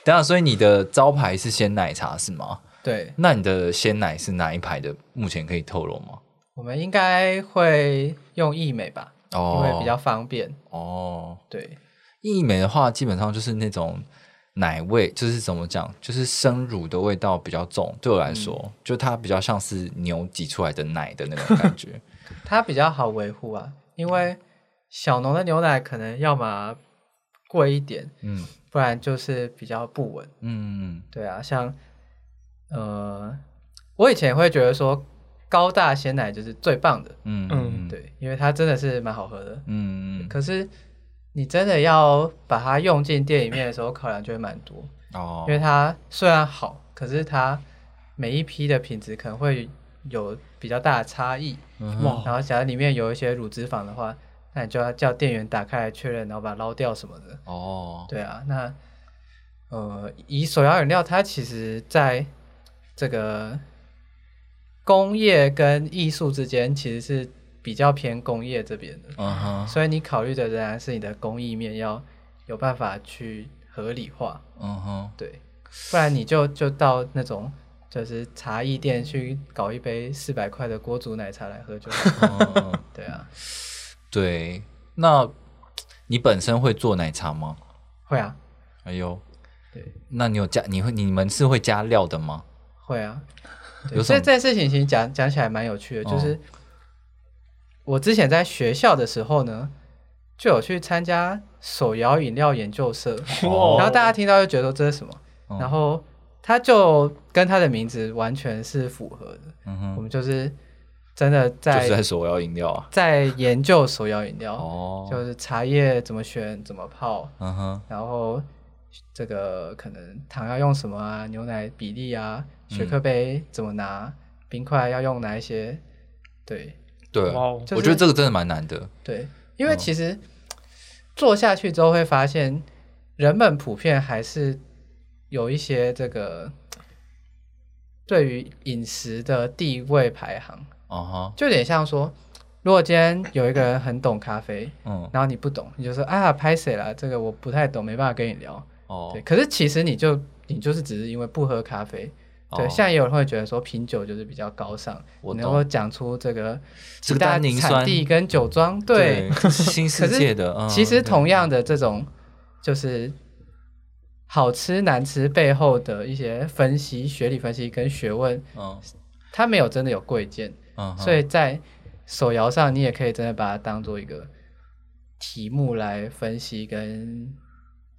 等一下，所以你的招牌是鲜奶茶是吗？对，那你的鲜奶是哪一排的？目前可以透露吗？我们应该会用益美吧，因哦，为比较方便。哦，对，益美的话，基本上就是那种奶味，就是怎么讲，就是生乳的味道比较重。对我来说，嗯就它比较像是牛挤出来的奶的那种感觉。它比较好维护啊，因为小农的牛奶可能要么贵一点，嗯不然就是比较不稳。嗯对啊，像呃，我以前会觉得说高大鲜奶就是最棒的，嗯嗯对，因为它真的是蛮好喝的。嗯可是你真的要把它用进店里面的时候，考量就会蛮多，哦，因为它虽然好，可是它每一批的品质可能会有比较大的差异。嗯哇然后假如里面有一些乳脂肪的话，那你就要叫店员打开来确认，然后把它捞掉什么的。哦对啊，那呃，以手摇饮料，它其实在这个工业跟艺术之间，其实是比较偏工业这边的，所以你考虑的仍然是你的工艺面要有办法去合理化，嗯哼对，不然你就就到那种。就是茶艺店去搞一杯四百块的锅煮奶茶来喝就对啊，对。那你本身会做奶茶吗？会啊，哎呦，对，那你有加？你会你们是会加料的吗？会啊。所以这件事情其实讲讲起来蛮有趣的，哦就是我之前在学校的时候呢，就有去参加手摇饮料研究社，哦然后大家听到就觉得说这是什么，嗯然后他就跟他的名字完全是符合的。嗯我们就是真的就在是在手摇饮料啊。在研究手摇饮料，哦，就是茶叶怎么选、怎么泡，嗯哼，然后这个可能糖要用什么啊，牛奶比例啊，雪克杯怎么拿，冰块要用哪一些？对对，哇哦就是我觉得这个真的蛮难的。对，因为其实做下去之后会发现，人们普遍还是有一些这个对于饮食的地位排行，哦哈，就有点像说，如果今天有一个人很懂咖啡，嗯，然后你不懂，你就说啊，拍谁啦？这个我不太懂，没办法跟你聊。哦对，，可是其实你就你就是只是因为不喝咖啡，对，哦现在也有人会觉得说品酒就是比较高尚，我能够，讲出这个这个几大单宁酸产地跟酒庄，对，新世界的。嗯其实同样的这种就是好吃难吃背后的一些分析、学理分析跟学问，嗯。它没有真的有贵贱，嗯，所以在手摇上你也可以真的把它当做一个题目来分析跟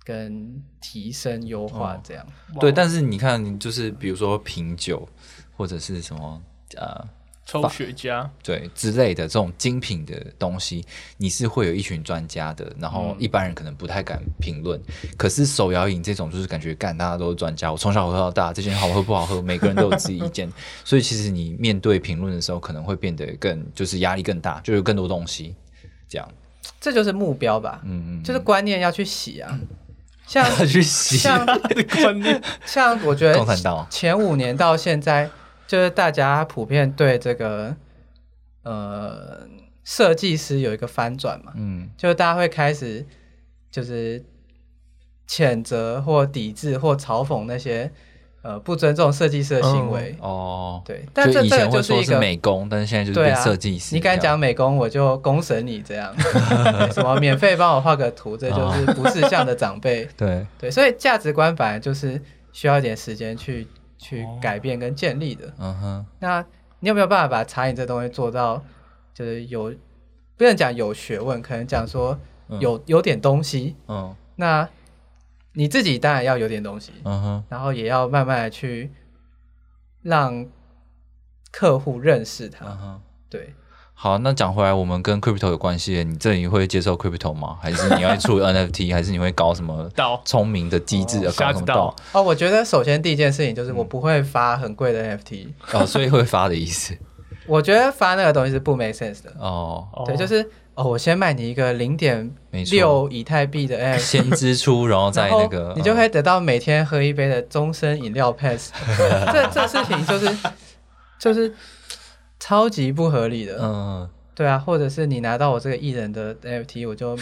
跟提升优化哦这样。对，但是你看，就是比如说品酒或者是什么呃抽雪茄，对之类的这种精品的东西，你是会有一群专家的，然后一般人可能不太敢评论。可是手摇饮这种就是感觉干大家都是专家，我从小喝到大，这些好喝不好喝，每个人都有自己意见，所以其实你面对评论的时候，可能会变得更就是压力更大，就有更多东西这样。这就是目标吧，嗯嗯，就是观念要去洗啊。像要 去洗像的观念，像我觉得共产党。前五年到现在，就是大家普遍对这个呃设计师有一个翻转嘛，嗯。就是大家会开始就是谴责或抵制或嘲讽那些呃不尊重设计师的行为。哦，对，但这这前会说是个就是一个美工，但是现在就是对设计师。你敢讲美工，我就公审你这样。什么免费帮我画个图，这就是不识相的长辈。对，对，所以价值观本来就是需要一点时间去去哦改变跟建立的。嗯哼，那你有没有办法把茶饮这东西做到，就是有不能讲有学问，可能讲说有、有点东西。嗯那你自己当然要有点东西，嗯哼，然后也要慢慢的去让客户认识它。嗯哼。对，好，那讲回来，我们跟 crypto 有关系的，你这里会接受 crypto 吗？还是你要出 NFT？还是你会搞什么到聪明的机制？哦要搞什么道瞎子道？哦，我觉得首先第一件事情嗯就是我不会发很贵的 NFT，、哦，所以会发的意思。我觉得发那个东西是不 make sense 的。哦，对，就是哦，我先卖你一个零点，六以太币的 先支出，然后再那个，你就可以得到每天喝一杯的终身饮料 pass。这这事情就是就是超级不合理的。嗯，对啊，或者是你拿到我这个艺人的 NFT，我就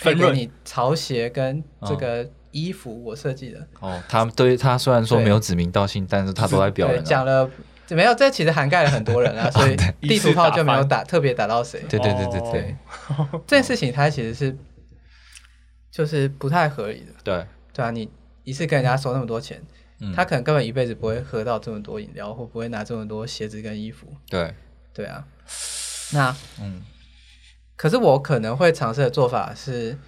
配 分给你潮鞋跟这个衣服我设计的。哦，他对他虽然说没有指名道姓，但是他都在表。讲了没有？这其实涵盖了很多人啊，所以地图炮就没有打特别打到谁。对对对对对 这件事情它其实是就是不太合理的。对，对啊，你一次跟人家收那么多钱，嗯他可能根本一辈子不会喝到这么多饮料，或不会拿这么多鞋子跟衣服。对，对啊，那嗯可是我可能会尝试的做法是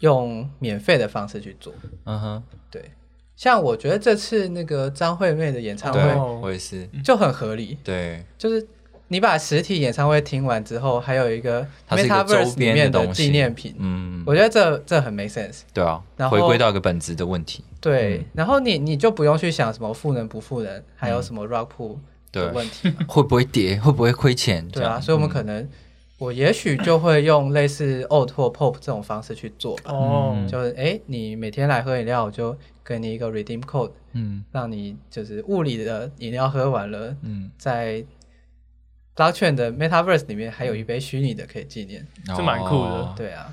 用免费的方式去做。嗯哼，对，像我觉得这次那个张惠妹的演唱对会哦我也是，就很合理，对，就是你把实体演唱会听完之后，还有一个 Metaverse 里边面的的东西纪念品，嗯，我觉得这这很 make sense。对啊，然后回归到一个本质的问题，对，嗯然后你你就不用去想什么赋能不赋能，还有什么 rock pool 的问题嘛。会不会跌，会不会亏钱？对啊，所以我们嗯可能，我也许就会用类似 Oat 或 Pop 这种方式去做吧。哦，嗯就是诶，你每天来喝饮料，我就给你一个 redeem code，嗯让你就是物理的饮料喝完了，嗯，在 blockchain 的 metaverse 里面还有一杯虚拟的可以纪念。这蛮酷的哦对啊，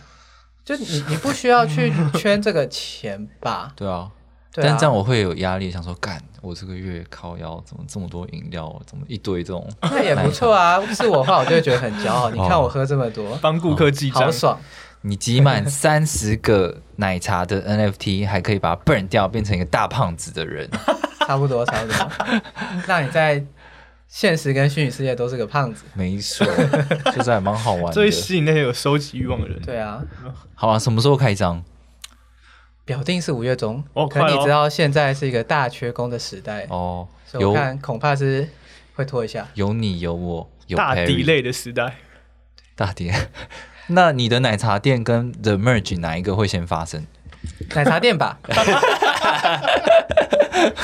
就你你不需要去圈这个钱吧？对啊，对啊但这样我会有压力，想说干，我这个月靠腰怎么这么多饮料，怎么一堆这种？那也不错啊。是我的话，我就会觉得很骄傲。你看哦我喝这么多，帮顾客记账好，爽。你集满三十个奶茶的 NFT，还可以把它 burn 掉，变成一个大胖子的人。差不多，差不多，那你在现实跟虚拟世界都是个胖子。没错，就是还蛮好玩最。吸引那些有收集欲望的人。对啊，好啊，什么时候开张？表定是五月中，可你知道现在是一个大缺工的时代，哦，所以我有看恐怕是会拖一下。有你有我有大地类的时代，大跌。那你的奶茶店跟 The Merge 哪一个会先发生？奶茶店吧。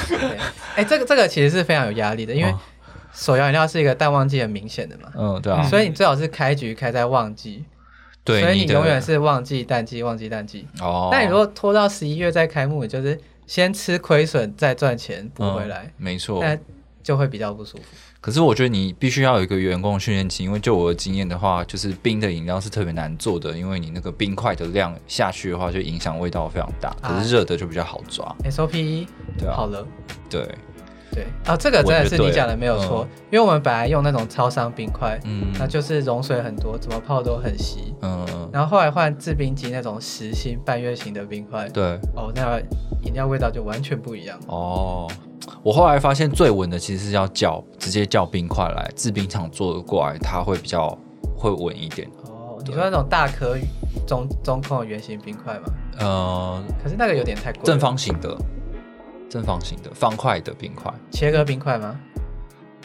对，哎、这个这个其实是非常有压力的，因为哦手摇饮料是一个淡旺季很明显的嘛，嗯，对啊，所以你最好是开局开在旺季，对，所以你永远是旺季淡季旺季淡季。哦。那你如果拖到十一月再开幕，你就是先吃亏损再赚钱补回来嗯，没错。那就会比较不舒服。可是我觉得你必须要有一个员工训练期，因为就我的经验的话，就是冰的饮料是特别难做的，因为你那个冰块的量下去的话，就影响味道非常大。可是热的就比较好抓，SOP 对啊好了，对。对，哦，这个真的是你讲的没有错，因为我们本来用那种超商冰块，嗯那就是融水很多，怎么泡都很稀。嗯，然后后来换制冰机那种实心半月形的冰块，对，哦，那饮料味道就完全不一样。哦，我后来发现最稳的其实是要叫直接叫冰块来，制冰厂做的过来，它会比较会稳一点。哦，你说那种大颗中中空的圆形冰块吗？呃，可是那个有点太贵。正方形的，正方形的方块的冰块。切割冰块吗？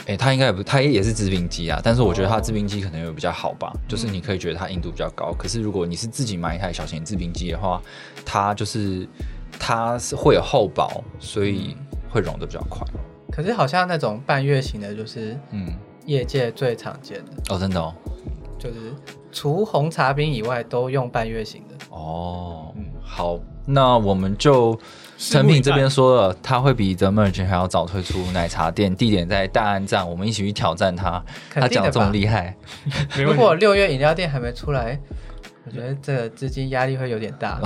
哎、它应该也不，它也是制冰机啊，但是我觉得它制冰机可能有比较好吧，就是你可以觉得它硬度比较高。可是如果你是自己买一台小型制冰机的话，它就是它是会有厚薄，所以会融的比较快。可是好像那种半月形的，就是嗯，业界最常见的，哦，真的哦，就是除红茶冰以外都用半月形的。哦，嗯好，那我们就成品这边说了，他会比 The Merge 还要早推出奶茶店，地点在大安站，我们一起去挑战他。他讲这么？厉害，如。果六月饮料店还没出来，我觉得这个资金压力会有点大。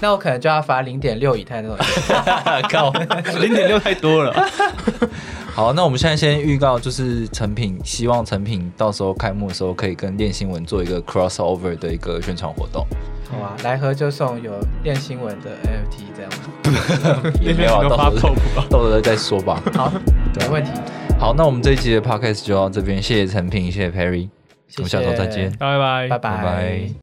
那我可能就要发零点六以太那种。靠！零点六太多了，好，那我们现在先预告，就是成品，希望成品到时候开幕的时候可以跟练新闻做一个 crossover 的一个宣传活动。好啊，来盒就送有练新闻的 NFT 这样。也没有啊，到时候。到时候再说吧。好，没问题。好，那我们这一集的 podcast 就到这边，谢谢成品，谢谢 Perry，我们下周再见。拜拜，拜拜拜